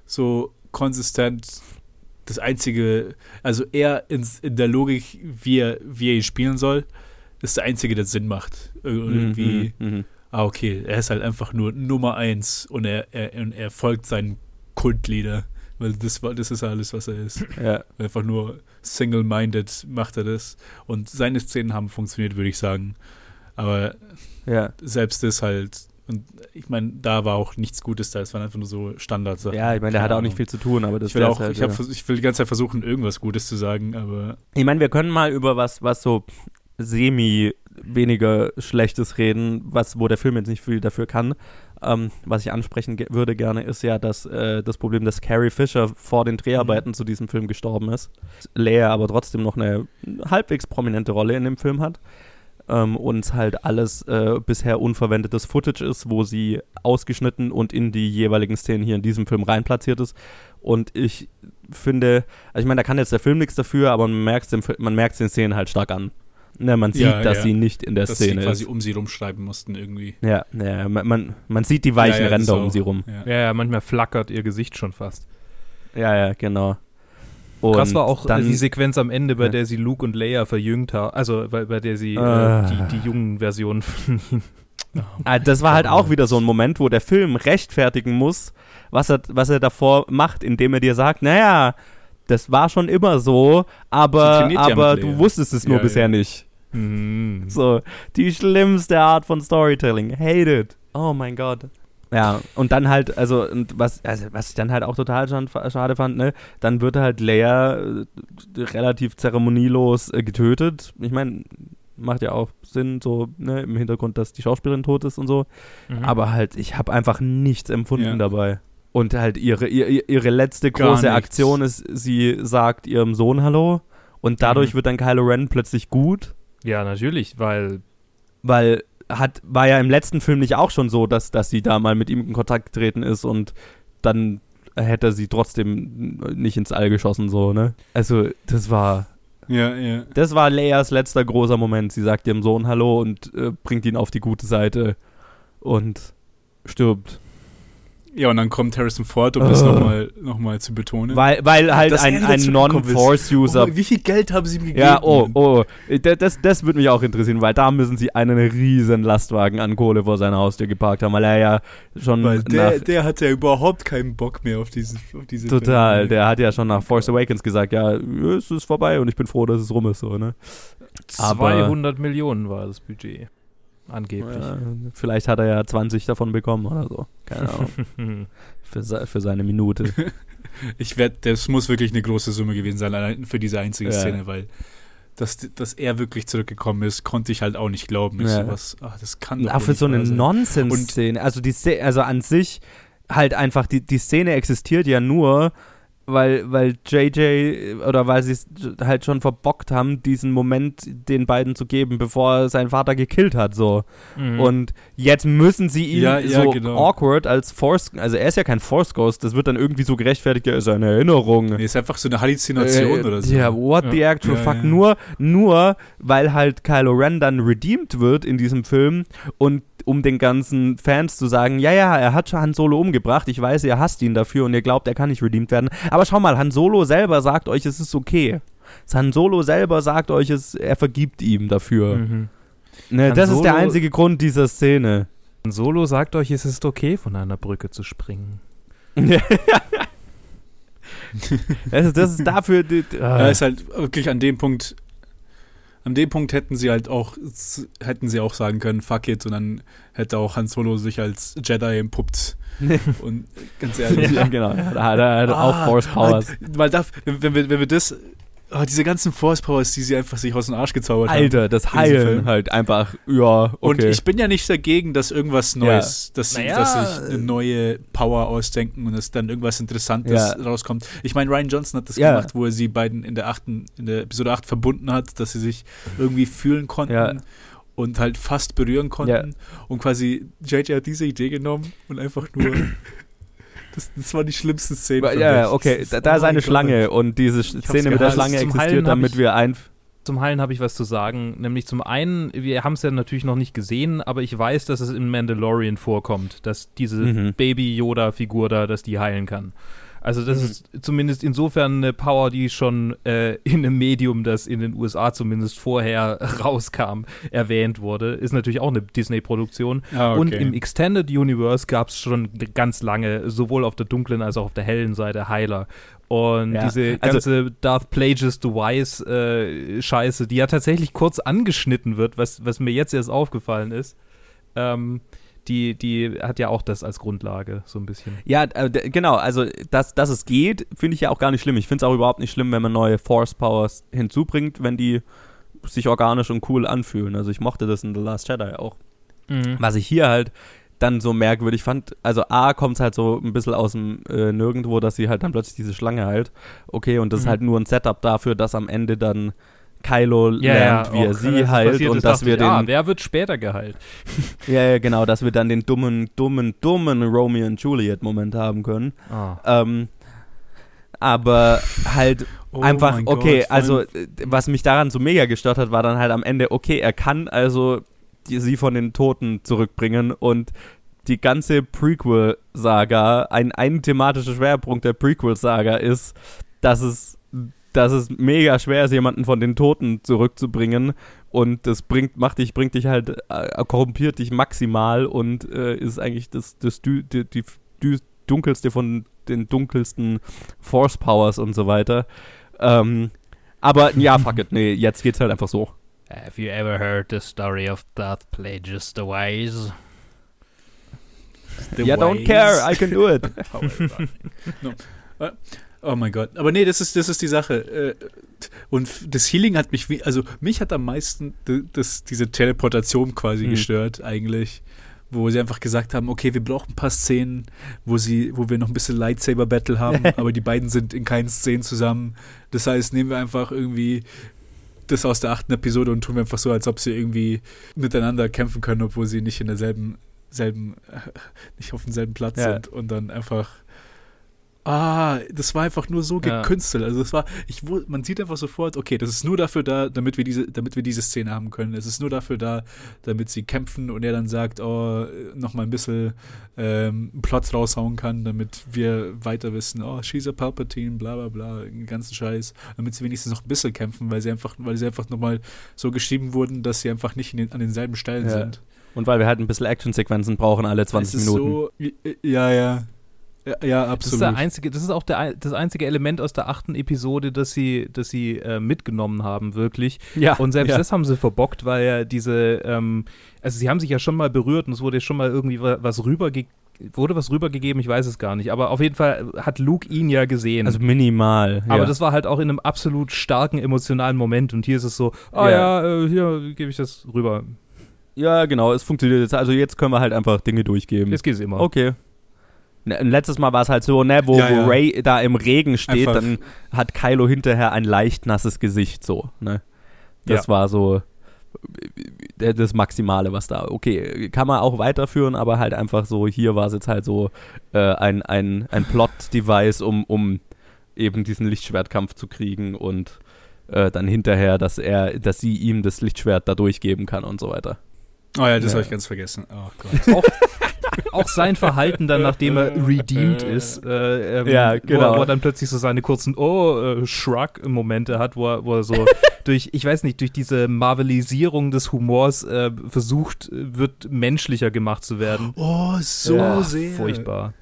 B: so konsistent das einzige, also er in der Logik, wie er, wie er ihn spielen soll, ist der einzige, der Sinn macht. Ir- Irgendwie,
C: Mhm, mhm.
B: ah, okay, er ist halt einfach nur Nummer eins und er, er, und er folgt seinen Kultlieder. Weil das, das ist alles, was er ist.
C: Ja.
B: Einfach nur single-minded macht er das. Und seine Szenen haben funktioniert, würde ich sagen. Aber
C: Ja.
B: selbst das halt, und ich meine, da war auch nichts Gutes da, es waren einfach nur so Standards.
C: Ja, ich meine, der hat auch nicht viel zu tun, aber das
B: Ich will, auch,
C: halt,
B: ich, hab,
C: ja.
B: ich will die ganze Zeit versuchen, irgendwas Gutes zu sagen, aber
C: Ich meine, wir können mal über was, was so semi weniger Schlechtes reden, was, wo der Film jetzt nicht viel dafür kann. Ähm, was ich ansprechen ge würde gerne, ist ja dass, äh, das Problem, dass Carrie Fisher vor den Dreharbeiten
B: Mhm.
C: zu diesem Film gestorben ist. Leia aber trotzdem noch eine halbwegs prominente Rolle in dem Film hat. Ähm, und halt alles äh, bisher unverwendetes Footage ist, wo sie ausgeschnitten und in die jeweiligen Szenen hier in diesem Film reinplatziert ist. Und ich finde, also ich meine, da kann jetzt der Film nichts dafür, aber man merkt es den Szenen halt stark an. Ne, man sieht,
B: Ja,
C: dass
B: ja.
C: sie nicht in der
B: dass sie
C: Szene
B: quasi
C: ist.
B: um sie rumschreiben mussten irgendwie.
C: Ja, ja man, man, man sieht die weichen
B: Ja,
C: Ränder um sie rum.
B: Ja.
D: Ja, ja, manchmal flackert ihr Gesicht schon fast.
C: Ja, ja, genau. Und
D: Krass war auch äh,
C: dann,
D: die Sequenz am Ende, bei
C: Ja.
D: der sie Luke und Leia verjüngt haben. Also bei, bei der sie
C: Ah.
D: äh, die, die jungen Versionen von ihnen.
C: Ah, das war halt auch wieder so ein Moment, wo der Film rechtfertigen muss, was er, was er davor macht, indem er dir sagt, naja, das war schon immer so, aber,
B: ja
C: aber
B: mit
C: du wusstest es nur
B: Ja,
C: bisher
B: ja.
C: nicht.
D: Mhm.
C: So, die schlimmste Art von Storytelling. Hate it. Oh mein Gott. Ja, und dann halt, also, und was, also, was ich dann halt auch total schade fand, ne, dann wird halt Leia äh, relativ zeremonielos äh, getötet. Ich meine, macht ja auch Sinn, so, ne, im Hintergrund, dass die Schauspielerin tot ist und so.
D: Mhm.
C: Aber halt, ich habe einfach nichts empfunden
B: Ja.
C: dabei. Und halt ihre, ihr, ihre letzte
B: Gar
C: große
B: nichts.
C: Aktion ist, sie sagt ihrem Sohn Hallo und dadurch
D: Mhm.
C: wird dann Kylo Ren plötzlich gut
D: Ja, natürlich, weil
C: weil hat war ja im letzten Film nicht auch schon so, dass, dass sie da mal mit ihm in Kontakt getreten ist und dann hätte sie trotzdem nicht ins All geschossen, so, ne? Also, das war,
B: Ja, ja.
C: das war Leias letzter großer Moment. Sie sagt ihrem Sohn Hallo und äh, bringt ihn auf die gute Seite und stirbt.
B: Ja, und dann kommt Harrison Ford, um das
C: Oh.
B: nochmal noch mal zu betonen.
C: Weil, weil halt
B: Dass
C: ein, ein. Non-Force-User
B: Oh, wie viel Geld haben sie ihm gegeben?
C: Ja, oh, oh. Das, das würde mich auch interessieren, weil da müssen sie einen riesen Lastwagen an Kohle vor seiner Haustür geparkt haben, weil er ja schon
B: Weil der,
C: nach,
B: der hat ja überhaupt keinen Bock mehr auf, diesen, auf diese
C: total,
B: Filme.
C: der hat ja schon nach Force Awakens gesagt, ja, es ist vorbei und ich bin froh, dass es rum ist, so, ne? Aber-
D: 200 Millionen war das Budget. Angeblich.
C: Ja, vielleicht hat er ja 20 davon bekommen oder so. Keine Ahnung. für, se- für seine Minute.
B: Ich werde, das muss wirklich eine große Summe gewesen sein, allein für diese einzige
C: Ja.
B: Szene, weil dass, dass er wirklich zurückgekommen ist, konnte ich halt auch nicht glauben.
C: Ja.
B: so, was, ach, das kann doch
C: Auch für so eine. Nonsense-Szene. Also, die Szene, also an sich halt einfach, die, die Szene existiert ja nur, weil, weil JJ oder weil sie es halt schon verbockt haben, diesen Moment den beiden zu geben, bevor er seinen Vater gekillt hat, so.
D: Mhm.
C: Und jetzt müssen sie ihn
B: Ja, ja,
C: so
B: genau.
C: awkward als Force, also er ist ja kein Force Ghost, das wird dann irgendwie so gerechtfertigt, er ist eine Erinnerung.
B: Nee, ist einfach so eine Halluzination
C: Äh,
B: oder so.
C: Ja, what the actual
B: Ja,
C: fuck. Nur, nur, weil halt Kylo Ren dann redeemed wird in diesem Film und um den ganzen Fans zu sagen, ja, ja, er hat schon Han Solo umgebracht, ich weiß, ihr hasst ihn dafür und ihr glaubt, er kann nicht redeemed werden. Aber schau mal, Han Solo selber sagt euch, es ist okay. Han Solo selber sagt euch, es, er vergibt ihm dafür.
D: Mhm.
C: Ne, das ist der
D: Solo-
C: einzige Grund dieser Szene.
D: Han Solo sagt euch, es ist okay, von einer Brücke zu springen.
C: das, ist, das ist dafür. Die, die,
B: Ja, ist halt wirklich an dem Punkt, an dem Punkt hätten sie halt auch, hätten sie auch sagen können, fuck it, und dann hätte auch Han Solo sich als Jedi empuppt. Und ganz ehrlich.
C: ja, genau. Da hat er hat auch
B: Ah,
C: Force Powers.
B: Weil da, wenn, wenn, wir, wenn wir das, ah, diese ganzen Force Powers, die sie einfach sich aus dem Arsch gezaubert haben.
C: Alter, das Heilen halt einfach, ja, okay.
B: Und ich bin ja nicht dagegen, dass irgendwas Neues, dass, sie,
D: Naja,
B: dass sich eine neue Power ausdenken und dass dann irgendwas Interessantes
C: Ja.
B: rauskommt. Ich meine, Ryan Johnson hat das
C: Ja.
B: gemacht, wo er sie beiden in der achten, in der Episode 8 verbunden hat, dass sie sich irgendwie fühlen konnten
C: Ja.
B: Und halt fast berühren konnten. Und quasi JJ hat diese Idee genommen und einfach nur. das, das war die schlimmste Szene.
C: Ja,
B: für
C: ja,
B: mich.
C: okay,
B: Das
C: da, da
B: oh
C: ist eine
B: mein
C: Schlange
B: Gott.
C: und diese Szene mit der. Schlange
D: Zum
C: existiert,
D: Heilen
C: damit
D: ich-
C: wir ein.
D: Zum Heilen habe ich was zu sagen. Nämlich zum einen, wir haben es ja natürlich noch nicht gesehen, aber ich weiß, dass es in Mandalorian vorkommt, dass diese
C: Mhm.
D: Baby-Yoda-Figur da, dass die heilen kann. Also das
A: Mhm.
D: ist zumindest insofern eine Power, die schon äh, in einem Medium, das in den USA zumindest vorher rauskam, erwähnt wurde. Ist natürlich auch eine Disney-Produktion.
B: Ah, okay.
D: Und im Extended Universe gab es schon ganz lange, sowohl auf der dunklen als auch auf der hellen Seite Heiler. Und
C: Ja,
D: diese
C: also-
D: ganze Darth Plagueis Device äh, Scheiße, die ja tatsächlich kurz angeschnitten wird, was, was mir jetzt erst aufgefallen ist, ähm, die, die hat ja auch das als Grundlage, so ein bisschen.
C: Ja, äh, genau, also dass, dass es geht, finde ich ja auch gar nicht schlimm. Ich finde es auch überhaupt nicht schlimm, wenn man neue Force Powers hinzubringt, wenn die sich organisch und cool anfühlen. Also ich mochte das in The Last Jedi auch. Was ich hier halt dann so merkwürdig fand, also A kommt es halt so ein bisschen aus dem äh, Nirgendwo, dass sie halt dann plötzlich diese Schlange halt. Okay, und das ist
D: Mhm.
C: halt nur ein Setup dafür, dass am Ende dann Kylo lernt, wie
D: auch,
C: er sie heilt und
D: ist,
C: dass wir
D: ich,
C: den
D: Ah, wer wird später geheilt?
C: ja, ja, genau, dass wir dann den dummen, dummen, dummen Romeo und Juliet Moment haben können.
D: Ah.
C: Ähm, aber halt
B: Oh
C: einfach,
B: Gott,
C: okay,
B: allem-
C: also äh, was mich daran so mega gestört hat, war dann halt am Ende, okay, er kann also die, sie von den Toten zurückbringen und die ganze Prequel-Saga, ein, ein thematischer Schwerpunkt der Prequel-Saga ist, dass es, dass es mega schwer ist, jemanden von den Toten zurückzubringen und das bringt, macht dich, bringt dich halt, äh, korrumpiert dich maximal und äh, ist eigentlich das, das dü, die, die, dü, dunkelste von den dunkelsten Force Powers und so weiter. Ähm, aber ja, fuck it, nee, jetzt geht's halt einfach so.
D: Have you ever heard the story of Darth Plagueis the Wise?
B: The
C: yeah, don't
B: ways.
C: care, I can do it.
B: However. no. Oh mein Gott. Aber nee, das ist, das ist die Sache. Äh, Und das Healing hat mich, wie, also mich hat am meisten das, diese Teleportation quasi
C: Mhm.
B: gestört, eigentlich. Wo sie einfach gesagt haben, okay, wir brauchen ein paar Szenen, wo sie, wo wir noch ein bisschen Lightsaber-Battle haben, aber die beiden sind in keinen Szenen zusammen. Das heißt, nehmen wir einfach irgendwie das aus der achten Episode und tun wir einfach so, als ob sie irgendwie miteinander kämpfen können, obwohl sie nicht in derselben, selben, nicht auf demselben Platz
C: Ja.
B: sind und dann einfach Ah, das war einfach nur so
D: Ja.
B: gekünstelt. Also das war, ich man sieht einfach sofort, okay, das ist nur dafür da, damit wir diese, damit wir diese Szene haben können. Es ist nur dafür da, damit sie kämpfen und er dann sagt, oh, noch mal ein bisschen ähm, Plot raushauen kann, damit wir weiter wissen, oh, she's a Palpatine, bla bla bla, den ganzen Scheiß, damit sie wenigstens noch ein bisschen kämpfen, weil sie einfach, weil sie einfach nochmal so geschrieben wurden, dass sie einfach nicht in den, an denselben Stellen
C: Ja.
B: sind.
C: Und weil wir halt ein bisschen Actionsequenzen brauchen alle 20
B: es ist
C: Minuten.
B: So, ja, ja. Ja, ja
D: Das ist,
B: absolut.
D: der einzige, das ist auch der, das einzige Element aus der achten Episode, das sie, das sie äh, mitgenommen haben, wirklich.
C: ja,
D: Und selbst
C: ja.
D: das haben sie verbockt, weil ja diese, ähm, also sie haben sich ja schon mal berührt und es wurde schon mal irgendwie wa- was rüberge wurde was rübergegeben, ich weiß es gar nicht. Aber auf jeden Fall hat Luke ihn ja gesehen.
C: Also minimal.
D: aber
C: ja.
D: das war halt auch in einem absolut starken emotionalen Moment und hier ist es so, ah
C: Ja.
D: ja, äh, hier gebe ich das rüber.
C: ja, genau, es funktioniert jetzt. Also jetzt können wir halt einfach Dinge durchgeben.
D: Jetzt geht es immer.
C: Okay. Ne, Letztes Mal war es halt so, ne, wo,
B: Ja, ja.
C: wo Ray da im Regen steht,
B: Einfach-
C: dann hat Kylo hinterher ein leicht nasses Gesicht, so, ne. Das
D: Ja.
C: war so äh, das Maximale, was da. Okay, kann man auch weiterführen, aber halt einfach so, hier war es jetzt halt so äh, ein, ein, ein Plot-Device, um, um eben diesen Lichtschwertkampf zu kriegen und äh, dann hinterher, dass er, dass sie ihm das Lichtschwert da durchgeben kann und so weiter.
B: Oh ja, das
C: Ja.
B: habe ich ganz vergessen. Oh Gott.
D: auch, auch sein Verhalten dann, nachdem er redeemed ist, äh, ähm,
C: Ja,
D: wo, er,
C: genau.
D: wo er dann plötzlich so seine kurzen Oh, äh, Shrug-Momente hat, wo er, wo er so durch, ich weiß nicht, durch diese Marvelisierung des Humors äh, versucht äh, wird, menschlicher gemacht zu werden.
B: Oh, so
D: Ja,
B: sehr.
D: Furchtbar.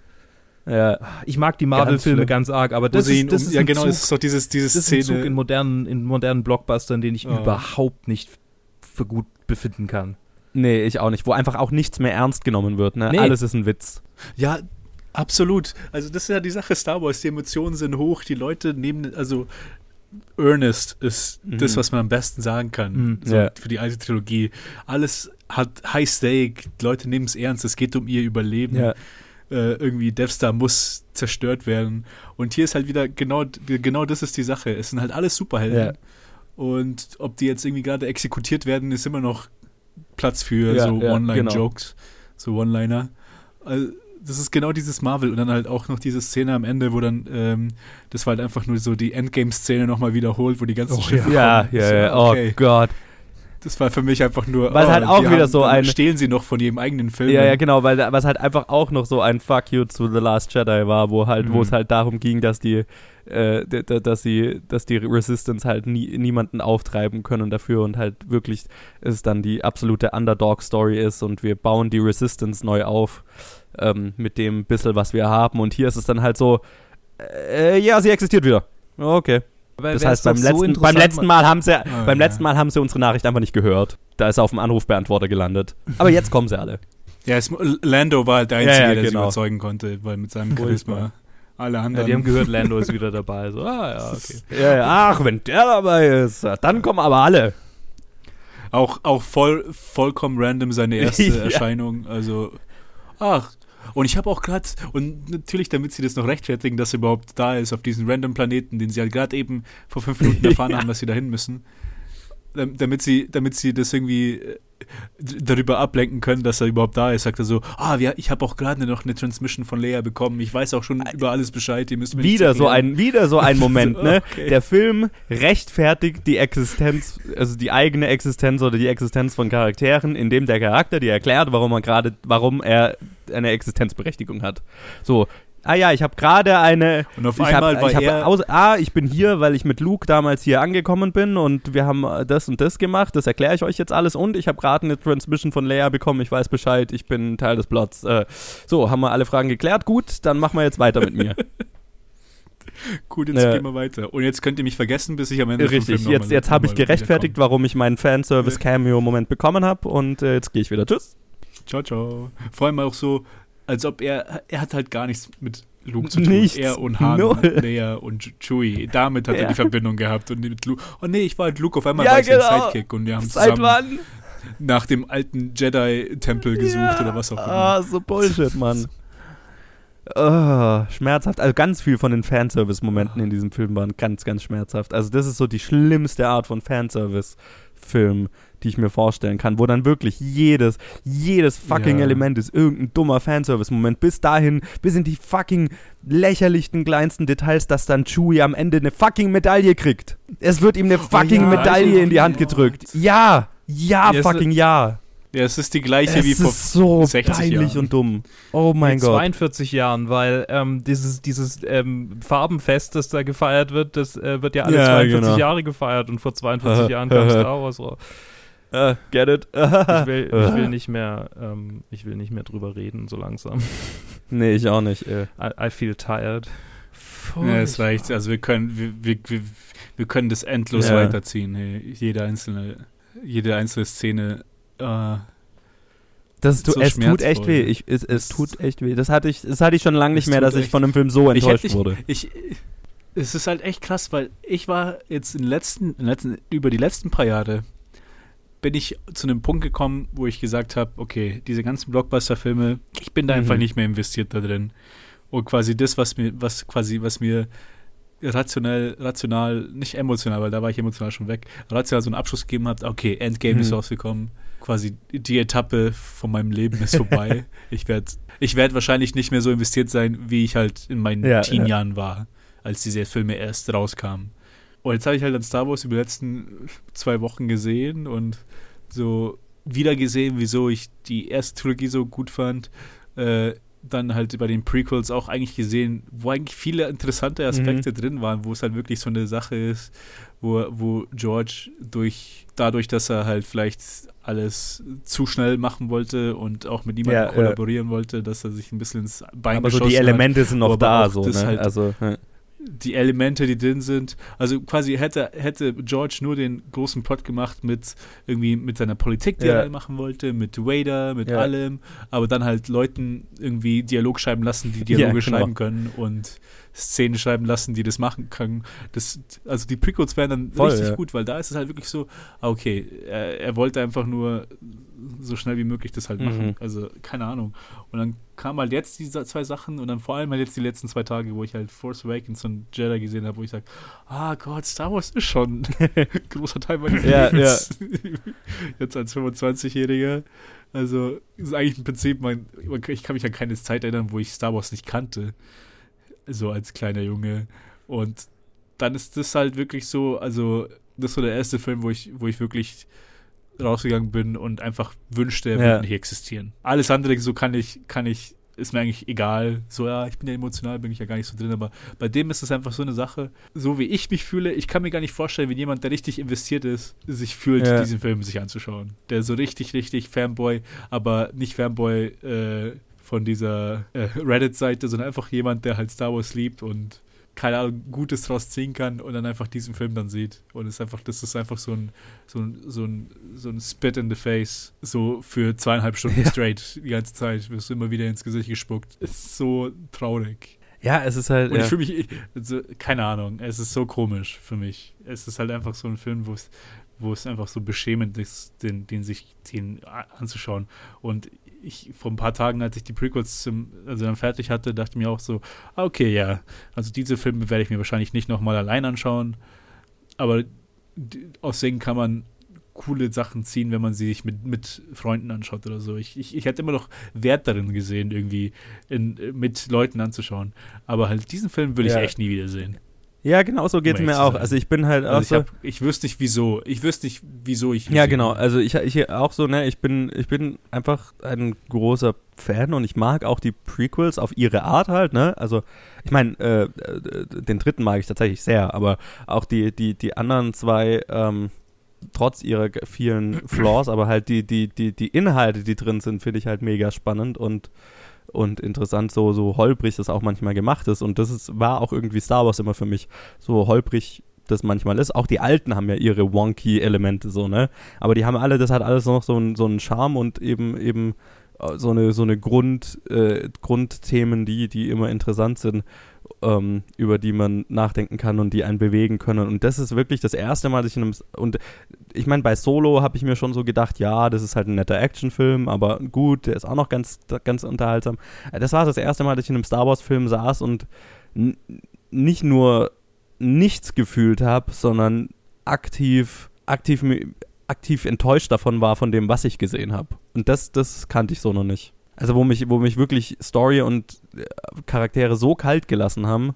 C: Ja,
D: Ich mag die Marvel-Filme ganz arg, aber
B: Wo
D: das ist, das
B: um,
D: ist
B: ja,
D: ein
B: genau,
D: Zug,
B: ist doch dieses, dieses
D: das ist ein
B: Szene.
D: Zug in modernen, in modernen Blockbustern, den ich
B: Oh.
D: überhaupt nicht für gut befinden kann.
C: Nee, ich auch nicht. Wo einfach auch nichts mehr ernst genommen wird, ne?
D: Nee.
C: Alles ist ein Witz.
B: Ja, absolut. Also das ist ja die Sache Star Wars. Die Emotionen sind hoch. Die Leute nehmen, also earnest ist
C: Mhm.
B: das, was man am besten sagen kann.
D: Mhm.
B: So,
C: Ja.
B: Für die alte Trilogie. Alles hat High Stake. Die Leute nehmen es ernst. Es geht um ihr Überleben.
C: Ja.
B: Äh, irgendwie Death Star muss zerstört werden. Und hier ist halt wieder genau, genau das ist die Sache. Es sind halt alles Superhelden.
C: Ja.
B: Und ob die jetzt irgendwie gerade exekutiert werden, ist immer noch Platz für
C: Ja,
B: so
C: ja,
B: One-Line-Jokes,
C: genau.
B: so One-Liner. Also, das ist genau dieses Marvel und dann halt auch noch diese Szene am Ende, wo dann, ähm, das war halt einfach nur so die Endgame-Szene nochmal wiederholt, wo die ganzen
D: Oh,
B: Schiffe
C: Ja,
B: kommen.
C: ja,
B: So,
C: ja. Oh
B: okay.
C: Gott.
B: Das war für mich einfach nur.
C: Weil
B: oh,
C: halt auch wieder so
B: dann
C: ein-
B: Stehlen sie noch von ihrem eigenen Film.
C: Ja, ja, genau, weil was halt einfach auch noch so ein Fuck you zu The Last Jedi war, wo halt, wo
B: Mhm.
C: es halt darum ging, dass die, äh, dass sie, dass die Resistance halt nie, niemanden auftreiben können dafür und halt wirklich es dann die absolute Underdog-Story ist und wir bauen die Resistance neu auf ähm, mit dem bisschen, was wir haben und hier ist es dann halt so, äh, ja, sie existiert wieder. Okay.
D: Aber
C: Das heißt, beim
D: so
C: letzten, beim letzten Mal haben sie,
B: Ah,
C: beim
B: ja.
C: letzten Mal haben sie unsere Nachricht einfach nicht gehört. Da ist er auf dem Anrufbeantworter gelandet. Aber jetzt kommen sie alle.
B: Ja, es, Lando war halt der
C: Ja,
B: Einzige,
C: ja,
B: der sie
C: genau.
B: überzeugen konnte, weil mit seinem. Charisma. Alle
D: Ja,
B: anderen.
D: die haben gehört, Lando ist wieder dabei. So, ah ja, okay.
C: Ja, ja, ach, wenn der dabei ist, dann kommen aber alle.
B: Auch, auch voll, vollkommen random seine erste
C: Ja.
B: Erscheinung. Also, ach. Und ich habe auch gerade, und natürlich, damit sie das noch rechtfertigen, dass er überhaupt da ist auf diesem random Planeten, den sie halt gerade eben vor fünf Minuten erfahren
C: Ja.
B: haben, dass sie dahin müssen, damit sie, damit sie das irgendwie äh, darüber ablenken können, dass er überhaupt da ist, sagt er so, ah, ja, ich habe auch gerade noch eine Transmission von Lea bekommen, ich weiß auch schon über alles Bescheid, ihr müsst mir
C: Wieder so
B: erklären."
C: ein, wieder so ein Moment, ne?
B: Okay.
C: Der Film rechtfertigt die Existenz, also die eigene Existenz oder die Existenz von Charakteren, indem der Charakter dir erklärt, warum er gerade, warum er eine Existenzberechtigung hat. So. Ah ja, ich habe gerade eine.
B: Und auf einmal
C: hab,
B: war
C: ich
B: er-
C: aus, ah, ich bin hier, weil ich mit Luke damals hier angekommen bin und wir haben äh, das und das gemacht. Das erkläre ich euch jetzt alles und ich habe gerade eine Transmission von Leia bekommen. Ich weiß Bescheid. Ich bin Teil des Plots. Äh, so, haben wir alle Fragen geklärt? Gut, dann machen wir jetzt weiter mit mir.
B: Gut, jetzt
C: Ja.
B: gehen wir weiter. Und jetzt könnt ihr mich vergessen, bis ich am Ende
C: Richtig, jetzt, jetzt habe ich gerechtfertigt, warum ich meinen Fanservice-Cameo-Moment bekommen habe und äh, jetzt gehe ich wieder. Tschüss.
B: Ciao, ciao. Vor allem auch so, als ob er, er hat halt gar nichts mit Luke zu tun.
C: Nichts.
B: Er und Han,
C: Null.
B: und Leia und Chewie. Damit hat
C: Ja.
B: er die Verbindung gehabt. Und mit Luke. Oh nee, ich war halt Luke. Auf einmal
C: Ja,
B: war ich
C: genau.
B: ein Sidekick. Und wir haben
C: Seit
B: zusammen
C: wann?
B: nach dem alten Jedi-Tempel gesucht
C: Ja.
B: oder was auch immer.
C: Ah, so Bullshit, Mann. Ah, schmerzhaft. Also ganz viel von den Fanservice-Momenten in diesem Film waren ganz, ganz schmerzhaft. Also das ist so die schlimmste Art von Fanservice-Film, die ich mir vorstellen kann, wo dann wirklich jedes, jedes fucking
B: Ja.
C: Element ist irgendein dummer Fanservice-Moment. Bis dahin, bis in die fucking lächerlichsten, kleinsten Details, dass dann Chewie am Ende eine fucking Medaille kriegt. Es wird ihm eine fucking
B: ja,
C: Medaille in die Hand
B: oh
C: gedrückt. Ja, ja,
B: Ja,
C: fucking ja.
B: Ja, es ist die gleiche
C: Es
B: wie vor.
C: ist so
B: 60
C: peinlich
B: Jahren.
C: und dumm. Oh mein
D: Mit
C: Gott.
D: 42 Jahren, weil ähm, dieses, dieses ähm, Farbenfest, das da gefeiert wird, das äh, wird ja alle
C: Ja,
D: 42
C: genau.
D: Jahre gefeiert und vor 42 Jahren kam Star Wars raus.
C: Uh, get it?
D: Ich will, ich will nicht mehr, ähm, ich will nicht mehr drüber reden, so langsam.
C: nee, ich auch nicht.
D: I, I feel tired.
B: Ja, es reicht. Also wir können, wir, wir, wir, können das endlos
C: Ja.
B: weiterziehen. Hey. Jede einzelne, jede einzelne Szene. Äh,
C: Das
B: So
C: es tut echt weh. Ich, es, es tut echt weh. Das hatte ich, das hatte ich schon lange nicht
B: Es
C: mehr, dass ich von einem Film so
B: Ich
C: enttäuscht
B: hätte-
C: wurde.
B: Ich, es ist halt echt krass, weil ich war jetzt in den letzten, in den letzten, über die letzten paar Jahre bin ich zu einem Punkt gekommen, wo ich gesagt habe, okay, diese ganzen Blockbuster-Filme, ich bin da einfach
C: Mhm.
B: nicht mehr investiert da drin. Und quasi das, was mir, was quasi, was mir rationell, rational, nicht emotional, weil da war ich emotional schon weg, rational so einen Abschluss gegeben hat, okay, Endgame ist
C: Mhm.
B: rausgekommen, quasi die Etappe von meinem Leben ist vorbei. ich werde ich werd wahrscheinlich nicht mehr so investiert sein, wie ich halt in meinen
C: Ja,
B: Teen-Jahren war, als diese Filme erst rauskamen. Und jetzt habe ich halt dann Star Wars über die letzten zwei Wochen gesehen und so wieder gesehen, wieso ich die erste Trilogie so gut fand. Äh, dann halt bei den Prequels auch eigentlich gesehen, wo eigentlich viele interessante Aspekte
C: Mhm.
B: drin waren, wo es halt wirklich so eine Sache ist, wo, wo George durch dadurch, dass er halt vielleicht alles zu schnell machen wollte und auch mit niemandem
C: Ja, ja.
B: kollaborieren wollte, dass er sich ein bisschen ins Bein
C: Aber so die
B: hat
C: Elemente sind noch da, so, ne?
B: halt-
C: also, ja.
B: Die Elemente, die drin sind. Also quasi hätte, hätte George nur den großen Plot gemacht mit irgendwie mit seiner Politik, die
C: Ja.
B: er machen wollte, mit Vader, mit
C: Ja.
B: allem, aber dann halt Leuten irgendwie Dialog schreiben lassen, die Dialoge
C: Ja, genau.
B: schreiben können und Szenen schreiben lassen, die das machen können. Das, also die Prequels wären dann
C: Voll,
B: richtig
C: ja.
B: gut, weil da ist es halt wirklich so, ah, okay, er, er wollte einfach nur so schnell wie möglich das halt machen.
C: Mhm.
B: Also keine Ahnung. Und dann kamen halt jetzt diese zwei Sachen und dann vor allem halt jetzt die letzten zwei Tage, wo ich halt Force Awakens und Jedi gesehen habe, wo ich sage, ah Gott, Star Wars ist schon ein großer Teil meines
C: Ja,
B: Lebens. jetzt als 25-Jähriger. Also, ist eigentlich im Prinzip, mein, ich kann mich an keine Zeit erinnern, wo ich Star Wars nicht kannte. So als kleiner Junge. Und dann ist das halt wirklich so, also, das so der erste Film, wo ich, wo ich wirklich rausgegangen bin und einfach wünschte, er
C: Ja.
B: würde nicht existieren. Alles andere, so kann ich, kann ich, ist mir eigentlich egal. So, ja, ich bin ja emotional, bin ich ja gar nicht so drin, aber bei dem ist es einfach so eine Sache, so wie ich mich fühle, ich kann mir gar nicht vorstellen, wie jemand, der richtig investiert ist, sich fühlt,
C: Ja.
B: diesen Film sich anzuschauen. Der so richtig, richtig Fanboy, aber nicht Fanboy äh, von dieser äh, Reddit-Seite, sondern einfach jemand, der halt Star Wars liebt und keine Ahnung, Gutes draus ziehen kann und dann einfach diesen Film dann sieht. Und es ist einfach, das ist einfach so ein, so ein, so ein, so ein Spit in the Face, so für zweieinhalb Stunden
C: Ja.
B: straight die ganze Zeit, wirst du immer wieder ins Gesicht gespuckt. Ist so traurig.
C: Ja, es ist halt.
B: Und
C: ja.
B: ich fühle mich, ich- also, keine Ahnung, es ist so komisch für mich. Es ist halt einfach so ein Film, wo es, wo es einfach so beschämend ist, den, den sich den anzuschauen. Und ich vor ein paar Tagen, als ich die Prequels zum, also dann fertig hatte, dachte ich mir auch so, ah, okay, ja, also diese Filme werde ich mir wahrscheinlich nicht nochmal allein anschauen. Aber aus denen kann man coole Sachen ziehen, wenn man sie sich mit, mit Freunden anschaut oder so. Ich, ich, ich hätte immer noch Wert darin gesehen, irgendwie in, mit Leuten anzuschauen. Aber halt diesen Film würde ich
C: Ja.
B: echt nie wiedersehen.
C: Ja, genau so geht es
B: Um
C: mir auch. Also ich bin halt auch
B: Also ich, hab, ich wüsste nicht wieso. Ich wüsste nicht, wieso ich.
C: Ja, genau. Also ich, ich auch so, ne, ich bin, ich bin einfach ein großer Fan und ich mag auch die Prequels auf ihre Art halt, ne? Also ich meine, äh, äh, den dritten mag ich tatsächlich sehr, aber auch die, die, die anderen zwei, ähm, trotz ihrer vielen Flaws, aber halt die, die, die, die Inhalte, die drin sind, finde ich halt mega spannend und und interessant, so, so holprig das auch manchmal gemacht ist. Und das ist, war auch irgendwie Star Wars immer für mich. So holprig das manchmal ist. Auch die alten haben ja ihre wonky Elemente so, ne? Aber die haben alle, das hat alles noch so so einen Charme und eben eben äh, so eine so eine Grund äh, Grundthemen, die die immer interessant sind, ähm, über die man nachdenken kann und die einen bewegen können. Und das ist wirklich das erste Mal, dass ich in einem und ich meine, bei Solo habe ich mir schon so gedacht, ja, das ist halt ein netter Actionfilm, aber gut, der ist auch noch ganz ganz unterhaltsam. Äh, Das war das erste Mal, dass ich in einem Star Wars Film saß und nicht nur nichts gefühlt habe, sondern aktiv, aktiv, aktiv enttäuscht davon war, von dem, was ich gesehen habe. Und das, das kannte ich so noch nicht. Also wo mich, wo mich wirklich Story und äh, Charaktere so kalt gelassen haben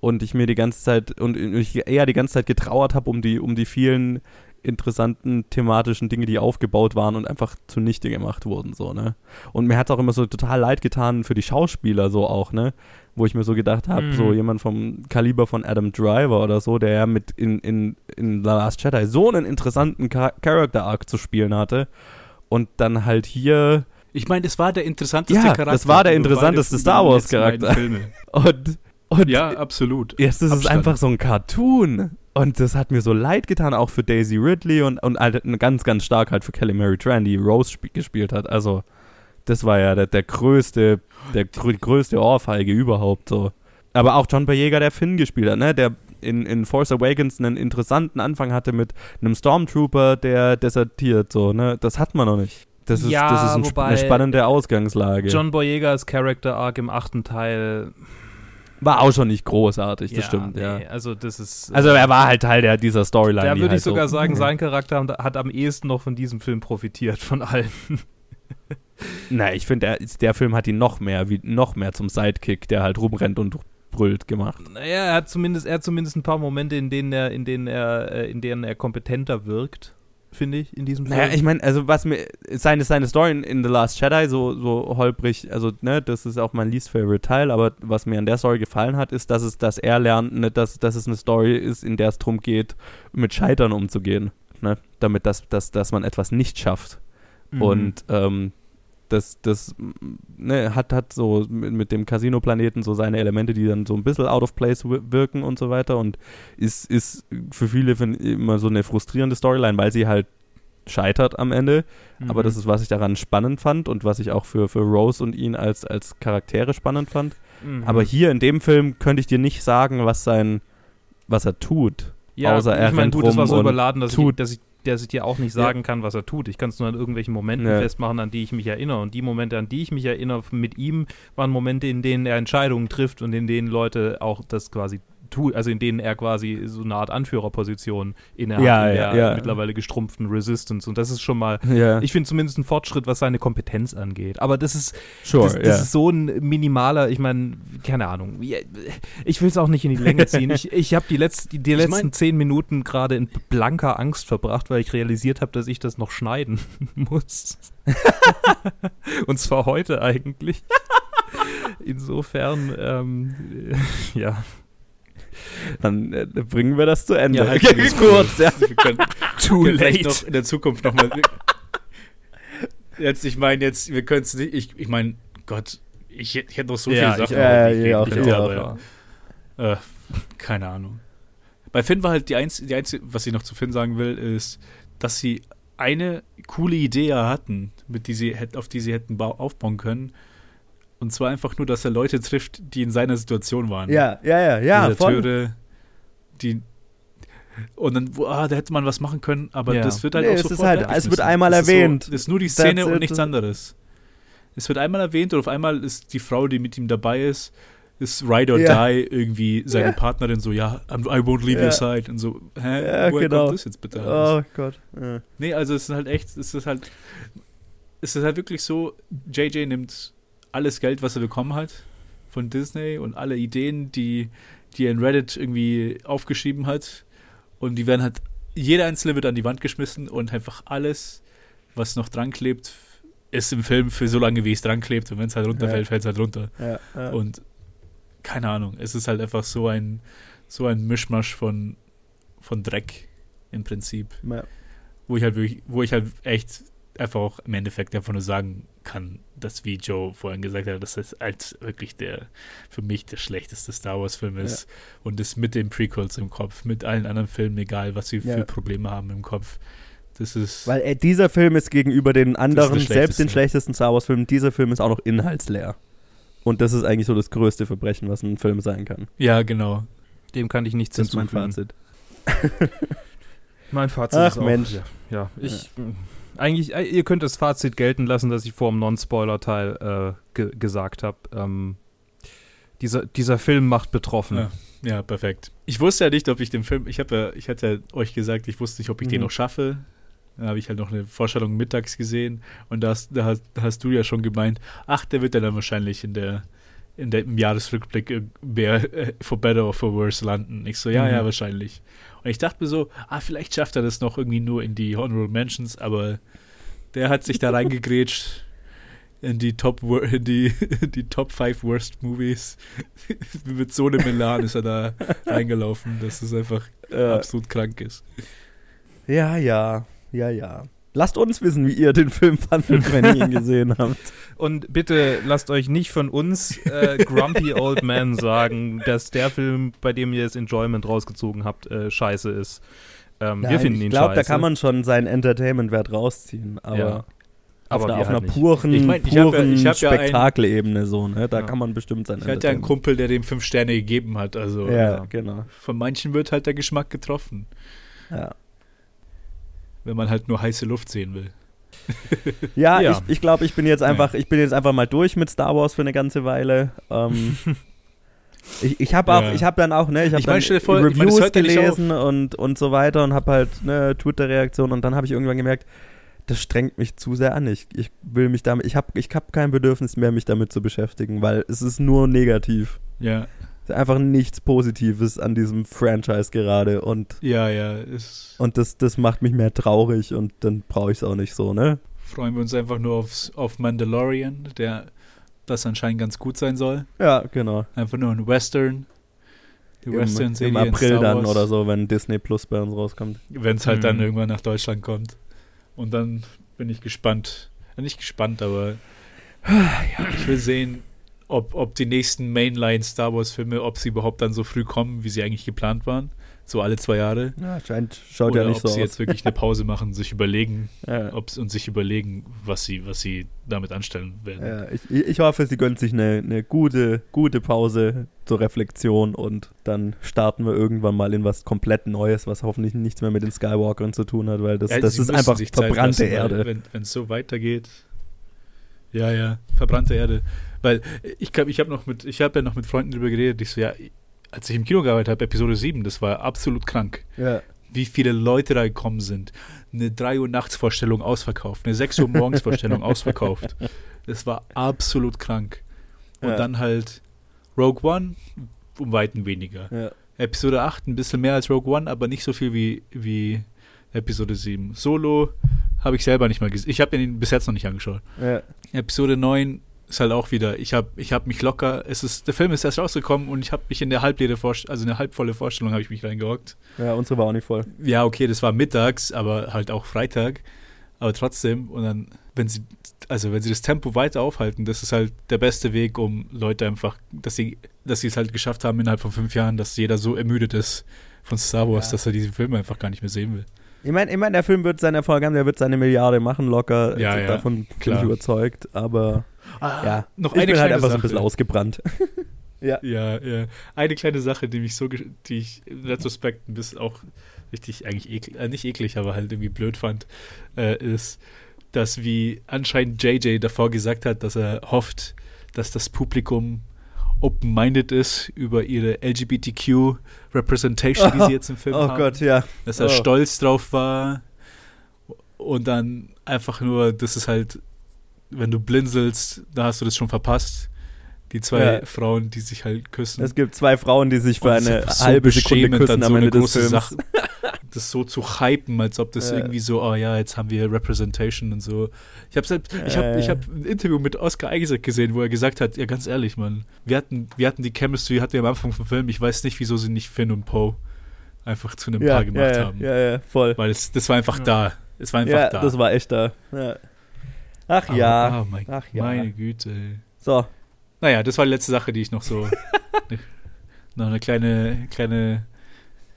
C: und ich mir die ganze Zeit und ich eher die ganze Zeit getrauert habe um die, um die vielen interessanten thematischen Dinge, die aufgebaut waren und einfach zunichte gemacht wurden, so, ne? Und mir hat auch immer so total leid getan für die Schauspieler, so auch, ne? Wo ich mir so gedacht habe,
D: Mhm.
C: so jemand vom Kaliber von Adam Driver oder so, der ja mit in, in, in The Last Jedi so einen interessanten Char Character Arc zu spielen hatte und dann halt hier
B: Ich meine, das war der interessanteste
C: Ja,
B: Charakter.
C: das war der interessanteste Star Wars Charakter. Und, und
B: Ja, absolut.
C: Jetzt ist es
B: Abstand.
C: einfach so ein Cartoon. Und das hat mir so leid getan, auch für Daisy Ridley und, und halt ganz, ganz stark halt für Kelly Mary Tran, die Rose sp gespielt hat. Also, das war ja der, der größte, der grö größte Ohrfeige überhaupt so. Aber auch John Boyega, der Finn gespielt hat, ne? Der in, in Force Awakens einen interessanten Anfang hatte mit einem Stormtrooper, der desertiert, so, ne? Das hat man noch nicht. Das ist,
D: Ja,
C: das ist ein,
D: wobei
C: eine spannende Ausgangslage.
D: John Boyegas Character Arc im achten Teil.
C: war auch schon nicht großartig, das
D: ja,
C: stimmt, ja.
D: nee, Also das ist.
C: Also er war halt Teil der, dieser Storyline.
D: Da
C: die
D: würde
C: halt
D: ich sogar
C: so,
D: sagen, sein Charakter hat- hat am ehesten noch von diesem Film profitiert, von allen.
C: Na, ich finde, der, der Film hat ihn noch mehr, wie, noch mehr zum Sidekick, der halt rumrennt und brüllt gemacht.
D: Naja, er hat zumindest, er hat zumindest ein paar Momente, in denen er, in denen er, äh, in denen er kompetenter wirkt, finde ich, in diesem Film.
C: Naja, ich meine, also was mir, seine, seine Story in, in The Last Jedi, so, so holprig, also, ne, das ist auch mein least favorite Teil, aber was mir an der Story gefallen hat, ist, dass es, dass er lernt, ne, dass, dass es eine Story ist, in der es darum geht, mit Scheitern umzugehen, ne, damit, dass, dass, dass man etwas nicht schafft.
D: Mhm.
C: Und ähm, das, das ne, hat, hat so mit, mit dem Casino-Planeten so seine Elemente, die dann so ein bisschen out of place wi- wirken und so weiter und ist, ist für viele ich, immer so eine frustrierende Storyline, weil sie halt scheitert am Ende. Aber
D: Mhm.
C: das ist, was ich daran spannend fand und was ich auch für, für Rose und ihn als, als Charaktere spannend fand.
D: Mhm.
C: Aber hier in dem Film könnte ich dir nicht sagen, was sein, was er tut.
D: ja,
C: außer er
D: ich meine,
C: rennt
D: gut, das war so überladen, dass ich,
C: tut.
D: dass ich dass ich dir auch nicht
C: Ja.
D: sagen kann, was er tut. Ich kann es nur an irgendwelchen Momenten
C: Ja.
D: festmachen, an die ich mich erinnere. Und die Momente, an die ich mich erinnere mit ihm, waren Momente, in denen er Entscheidungen trifft und in denen Leute auch das quasi tut, also in denen er quasi so eine Art Anführerposition innehat
C: Ja,
D: in
C: ja,
D: der
C: ja.
D: mittlerweile gestrumpften Resistance. Und das ist schon mal, ich finde zumindest ein Fortschritt, was seine Kompetenz angeht. Aber das ist,
C: sure,
D: das, das ist so ein minimaler, ich meine, keine Ahnung. Ich will es auch nicht in die Länge ziehen. Ich, ich habe die, letz, die, die
A: Ich
D: letzten
A: mein-
D: zehn Minuten gerade in blanker Angst verbracht, weil ich realisiert habe, dass ich das noch schneiden muss. Und zwar heute eigentlich. Insofern, ähm, ja.
C: Dann äh, bringen wir das zu Ende.
B: Ja, halt das
C: kurz, ja.
B: Wir können,
D: Too late.
B: noch in der Zukunft nochmal. Jetzt, ich meine, jetzt, wir können es nicht. Ich, ich meine, Gott, ich, ich hätte noch so
D: Ja,
B: viele
D: ich
B: Sachen, auf die
C: Ja,
B: ich
C: ja, ich
B: aber Äh, keine Ahnung. Bei Finn war halt die einzige, die einzige, was ich noch zu Finn sagen will, ist, dass sie eine coole Idee ja hatten, mit die sie, auf die sie hätten bau- aufbauen können. Und zwar einfach nur, dass er Leute trifft, die in seiner Situation waren.
C: Ja, ja, ja, ja,
B: Diese
C: voll.
B: Akteure, die und dann, wo- ah, da hätte man was machen können, aber
D: Ja.
B: das wird halt
C: Nee,
B: auch
C: es ist
B: sofort
C: halt- es wird einmal
B: Das ist
C: erwähnt.
B: So, das ist nur die Szene
C: That's
B: und
C: it.
B: nichts anderes. Es wird einmal erwähnt und auf einmal ist die Frau, die mit ihm dabei ist, ist Ride or
C: Ja.
B: Die irgendwie seine
C: Ja.
B: Partnerin so, ja, I won't leave
C: Ja.
B: your side und so, hä,
C: Ja,
B: woher
C: genau.
B: kommt das jetzt bitte?
C: Oh Gott. Ja.
B: Nee, also es ist halt echt, es ist halt, es ist halt wirklich so, JJ nimmt alles Geld, was er bekommen hat von Disney und alle Ideen, die, die er in Reddit irgendwie aufgeschrieben hat und die werden halt, jeder einzelne wird an die Wand geschmissen und einfach alles, was noch dran klebt, ist im Film für so lange, wie es dran klebt und wenn es halt runterfällt,
C: Ja.
B: fällt es halt runter.
C: Ja, ja.
B: Und keine Ahnung, es ist halt einfach so ein, so ein Mischmasch von, von Dreck im Prinzip wo ich halt wirklich, wo ich halt echt einfach auch im Endeffekt einfach nur sagen kann, dass wie Joe vorhin gesagt hat, dass das halt wirklich der für mich der schlechteste Star Wars Film ist und das mit den Prequels im Kopf, mit allen anderen Filmen, egal was sie
C: Ja.
B: für Probleme haben im Kopf. Das ist
C: Weil äh, dieser Film ist gegenüber den anderen, selbst den
B: schlechteste.
C: schlechtesten Star Wars Filmen, dieser Film ist auch noch inhaltsleer. Und das ist eigentlich so das größte Verbrechen, was ein Film sein kann.
B: ja genau.
D: Dem kann ich nichts
C: Das ist mein
D: hinzufügen.
C: Fazit.
D: Mein Fazit
C: Ach,
D: ist auch,
C: Mensch.
D: Ja, ja ich. mh, Eigentlich, äh, ihr könnt das Fazit gelten lassen, das ich vor dem Non-Spoiler-Teil äh, ge gesagt habe. Ähm, dieser, dieser Film macht betroffen.
B: Ja. Ja, perfekt. Ich wusste ja nicht, ob ich den Film, ich habe ja, ich hatte ja euch gesagt, ich wusste nicht, ob ich den
C: Mhm.
B: noch schaffe. Dann habe ich halt noch eine Vorstellung mittags gesehen und da hast, da hast, da hast du ja schon gemeint, ach, der wird ja dann wahrscheinlich in der, in der im Jahresrückblick äh, wer, äh, for better or for worse landen. Ich so, ja,
C: Mhm.
B: ja, wahrscheinlich. Und ich dachte mir so, ah, vielleicht schafft er das noch irgendwie nur in die Honorable Mentions, aber der hat sich da reingegrätscht in die Top in die, die Top 5 Worst Movies. Mit so einem Elan ist er da reingelaufen, dass es einfach
C: Äh,
B: absolut krank ist.
C: ja, ja, ja, ja. Lasst uns wissen, wie ihr den Film fandet, wenn ihr ihn gesehen habt.
D: Und bitte lasst euch nicht von uns äh, Grumpy Old Man sagen, dass der Film, bei dem ihr das Enjoyment rausgezogen habt, äh, scheiße ist. Ähm, wir
C: Nein,
D: finden
C: ich
D: ihn
C: glaube,
D: scheiße.
C: da kann man schon seinen Entertainment-Wert rausziehen, aber
D: Ja.
C: auf,
D: aber
C: einer,
D: wir
C: auf einer
D: halt
C: puren,
B: Ich mein, ich ich ja
C: Spektakelebene so, ne? Da
D: Ja.
C: kann man bestimmt sein
B: Ich hatte ja einen. Kumpel, der dem fünf Sterne gegeben hat. Also
C: Ja, genau.
B: von manchen wird halt der Geschmack getroffen,
C: Ja,
B: wenn man halt nur heiße Luft sehen will.
C: ja,
D: Ja.
C: ich, ich glaube, ich bin jetzt einfach, ich bin jetzt einfach mal durch mit Star Wars für eine ganze Weile. Ähm, ich ich habe auch,
B: Ja.
C: ich habe dann auch, ne, ich habe dann
B: dir vor, ich mein,
C: Reviews gelesen und, und so weiter und habe halt eine Twitter-Reaktion und dann habe ich irgendwann gemerkt, das strengt mich zu sehr an. Ich, ich will mich damit, ich habe ich hab kein Bedürfnis mehr, mich damit zu beschäftigen, weil es ist nur negativ.
B: Ja,
C: einfach nichts Positives an diesem Franchise gerade und,
B: ja, ja. Ist,
C: und das, das macht mich mehr traurig und dann brauche ich es auch nicht so, ne?
B: freuen wir uns einfach nur aufs, auf Mandalorian, der das anscheinend ganz gut sein soll.
C: Ja, genau.
B: Einfach nur ein Western. Die
C: Im,
B: Western-Serie
C: Im April dann oder so, wenn Disney Plus bei uns rauskommt.
B: Wenn es halt dann
D: Mhm.
B: irgendwann nach Deutschland kommt. Und dann bin ich gespannt. Ja, nicht gespannt, aber ich will sehen, ob, ob die nächsten Mainline Star Wars Filme, ob sie überhaupt dann so früh kommen, wie sie eigentlich geplant waren. So alle zwei Jahre.
C: Ja, scheint, schaut
B: Oder
C: ja nicht
B: ob
C: so
B: sie
C: aus.
B: jetzt wirklich eine Pause machen, sich überlegen,
C: ja.
B: ob's, und sich überlegen, was sie, was sie damit anstellen werden.
C: Ja, ich, ich hoffe, sie gönnt sich eine, eine gute, gute Pause zur Reflexion und dann starten wir irgendwann mal in was komplett Neues, was hoffentlich nichts mehr mit den Skywalkern zu tun hat, weil das,
B: Ja,
C: das ist einfach verbrannte
B: lassen,
C: Erde.
B: Wenn es so weitergeht. Ja, ja, verbrannte Erde. Weil ich, glaub, ich habe noch mit, ich habe ja noch mit Freunden drüber geredet. Ich so, ja, als ich im Kino gearbeitet habe, Episode 7, das war absolut krank.
C: Ja.
B: Wie viele Leute da gekommen sind. Eine 3 Uhr nachts Vorstellung ausverkauft, eine 6 Uhr morgens Vorstellung ausverkauft. Das war absolut krank. Und
C: Ja.
B: dann halt Rogue One, um Weiten weniger.
C: Ja.
B: Episode 8 ein bisschen mehr als Rogue One, aber nicht so viel wie, wie Episode 7. Solo habe ich selber nicht mal gesehen. Ich habe ihn bis jetzt noch nicht angeschaut.
C: Ja.
B: Episode 9 ist halt auch wieder, ich habe ich hab mich locker, es ist, der Film ist erst rausgekommen und ich habe mich in der Vorstellung, also eine halbvolle Vorstellung habe ich mich reingehockt.
C: ja, unsere war auch nicht voll.
B: Ja, okay, das war mittags, aber halt auch Freitag. Aber trotzdem, und dann, wenn sie, also wenn sie das Tempo weiter aufhalten, das ist halt der beste Weg, um Leute einfach, dass sie, dass sie es halt geschafft haben innerhalb von fünf Jahren, dass jeder so ermüdet ist von Star Wars,
C: Ja.
B: dass er diese Filme einfach gar nicht mehr sehen will.
C: Ich meine, ich mein, der Film wird seinen Erfolg haben, der wird seine Milliarde machen, locker.
B: Ja,
C: Also
B: ja,
C: Davon bin
B: klar.
C: ich überzeugt. Aber ja,
B: noch
C: ich
B: eine
C: bin halt einfach so ein
B: Sache.
C: bisschen ausgebrannt. ja.
B: Ja, ja. Eine kleine Sache, die mich so, die ich in Retrospekt ein bisschen auch richtig eigentlich eklig, äh, nicht eklig, aber halt irgendwie blöd fand, äh, ist, dass wie anscheinend JJ davor gesagt hat, dass er hofft, dass das Publikum open-minded ist über ihre LGBTQ-Representation, die sie jetzt im Film
C: Oh
B: haben.
C: Gott, ja.
B: Dass er
C: Oh.
B: stolz drauf war und dann einfach nur, das ist halt, wenn du blinzelst, da hast du das schon verpasst. Die zwei
C: Ja.
B: Frauen, die sich halt küssen.
C: Es gibt zwei Frauen, die sich für eine
B: so
C: halbe Sekunde küssen
B: dann
C: am
B: so eine
C: Ende des
B: große
C: Films.
B: Sache, das so zu hypen, als ob das
C: Ja.
B: irgendwie so, oh ja, jetzt haben wir Representation und so. Ich habe ich hab,
C: Äh.
B: ich hab ein Interview mit Oscar Isaac gesehen, wo er gesagt hat, ja ganz ehrlich, Mann, wir hatten, wir hatten die Chemistry, hatten wir am Anfang vom Film, ich weiß nicht, wieso sie nicht Finn und Poe einfach zu einem
C: Ja,
B: Paar gemacht
C: ja, ja,
B: haben.
C: ja, ja, voll.
B: Weil es, das war einfach
D: Ja.
B: da. Es war einfach
C: Ja,
B: da.
C: das war echt da. Ja. Ach
B: Aber-
C: ja.
B: Oh mein,
C: Ach ja.
B: Meine Güte.
C: So,
B: Naja, das war die letzte Sache, die ich noch so. noch eine kleine, kleine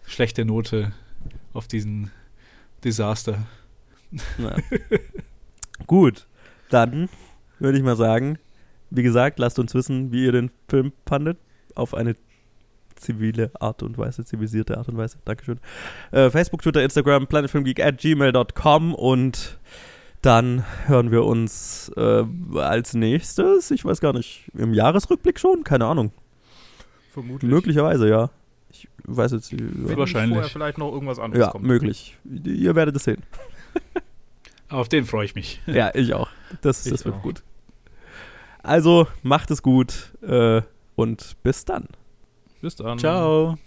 B: schlechte Note auf diesen Desaster.
C: Na. Gut, dann würde ich mal sagen, wie gesagt, lasst uns wissen, wie ihr den Film fandet. Auf eine zivile Art und Weise, zivilisierte Art und Weise. Dankeschön. Äh, Facebook, Twitter, Instagram, planetfilmgeek at gmail.com und dann hören wir uns äh, als nächstes, ich weiß gar nicht, im Jahresrückblick schon? Keine Ahnung.
D: Vermutlich.
C: Möglicherweise, ja. Ich weiß jetzt nicht.
D: Wenn
B: Wahrscheinlich.
D: vorher vielleicht noch irgendwas anderes
C: Ja,
D: kommt.
C: möglich. Ihr werdet es sehen.
B: Auf den freue ich mich.
C: Ja, ich auch. Das,
D: Ich
C: das wird
D: auch.
C: gut. Also, macht es gut äh, und bis dann.
D: Bis dann.
B: Ciao.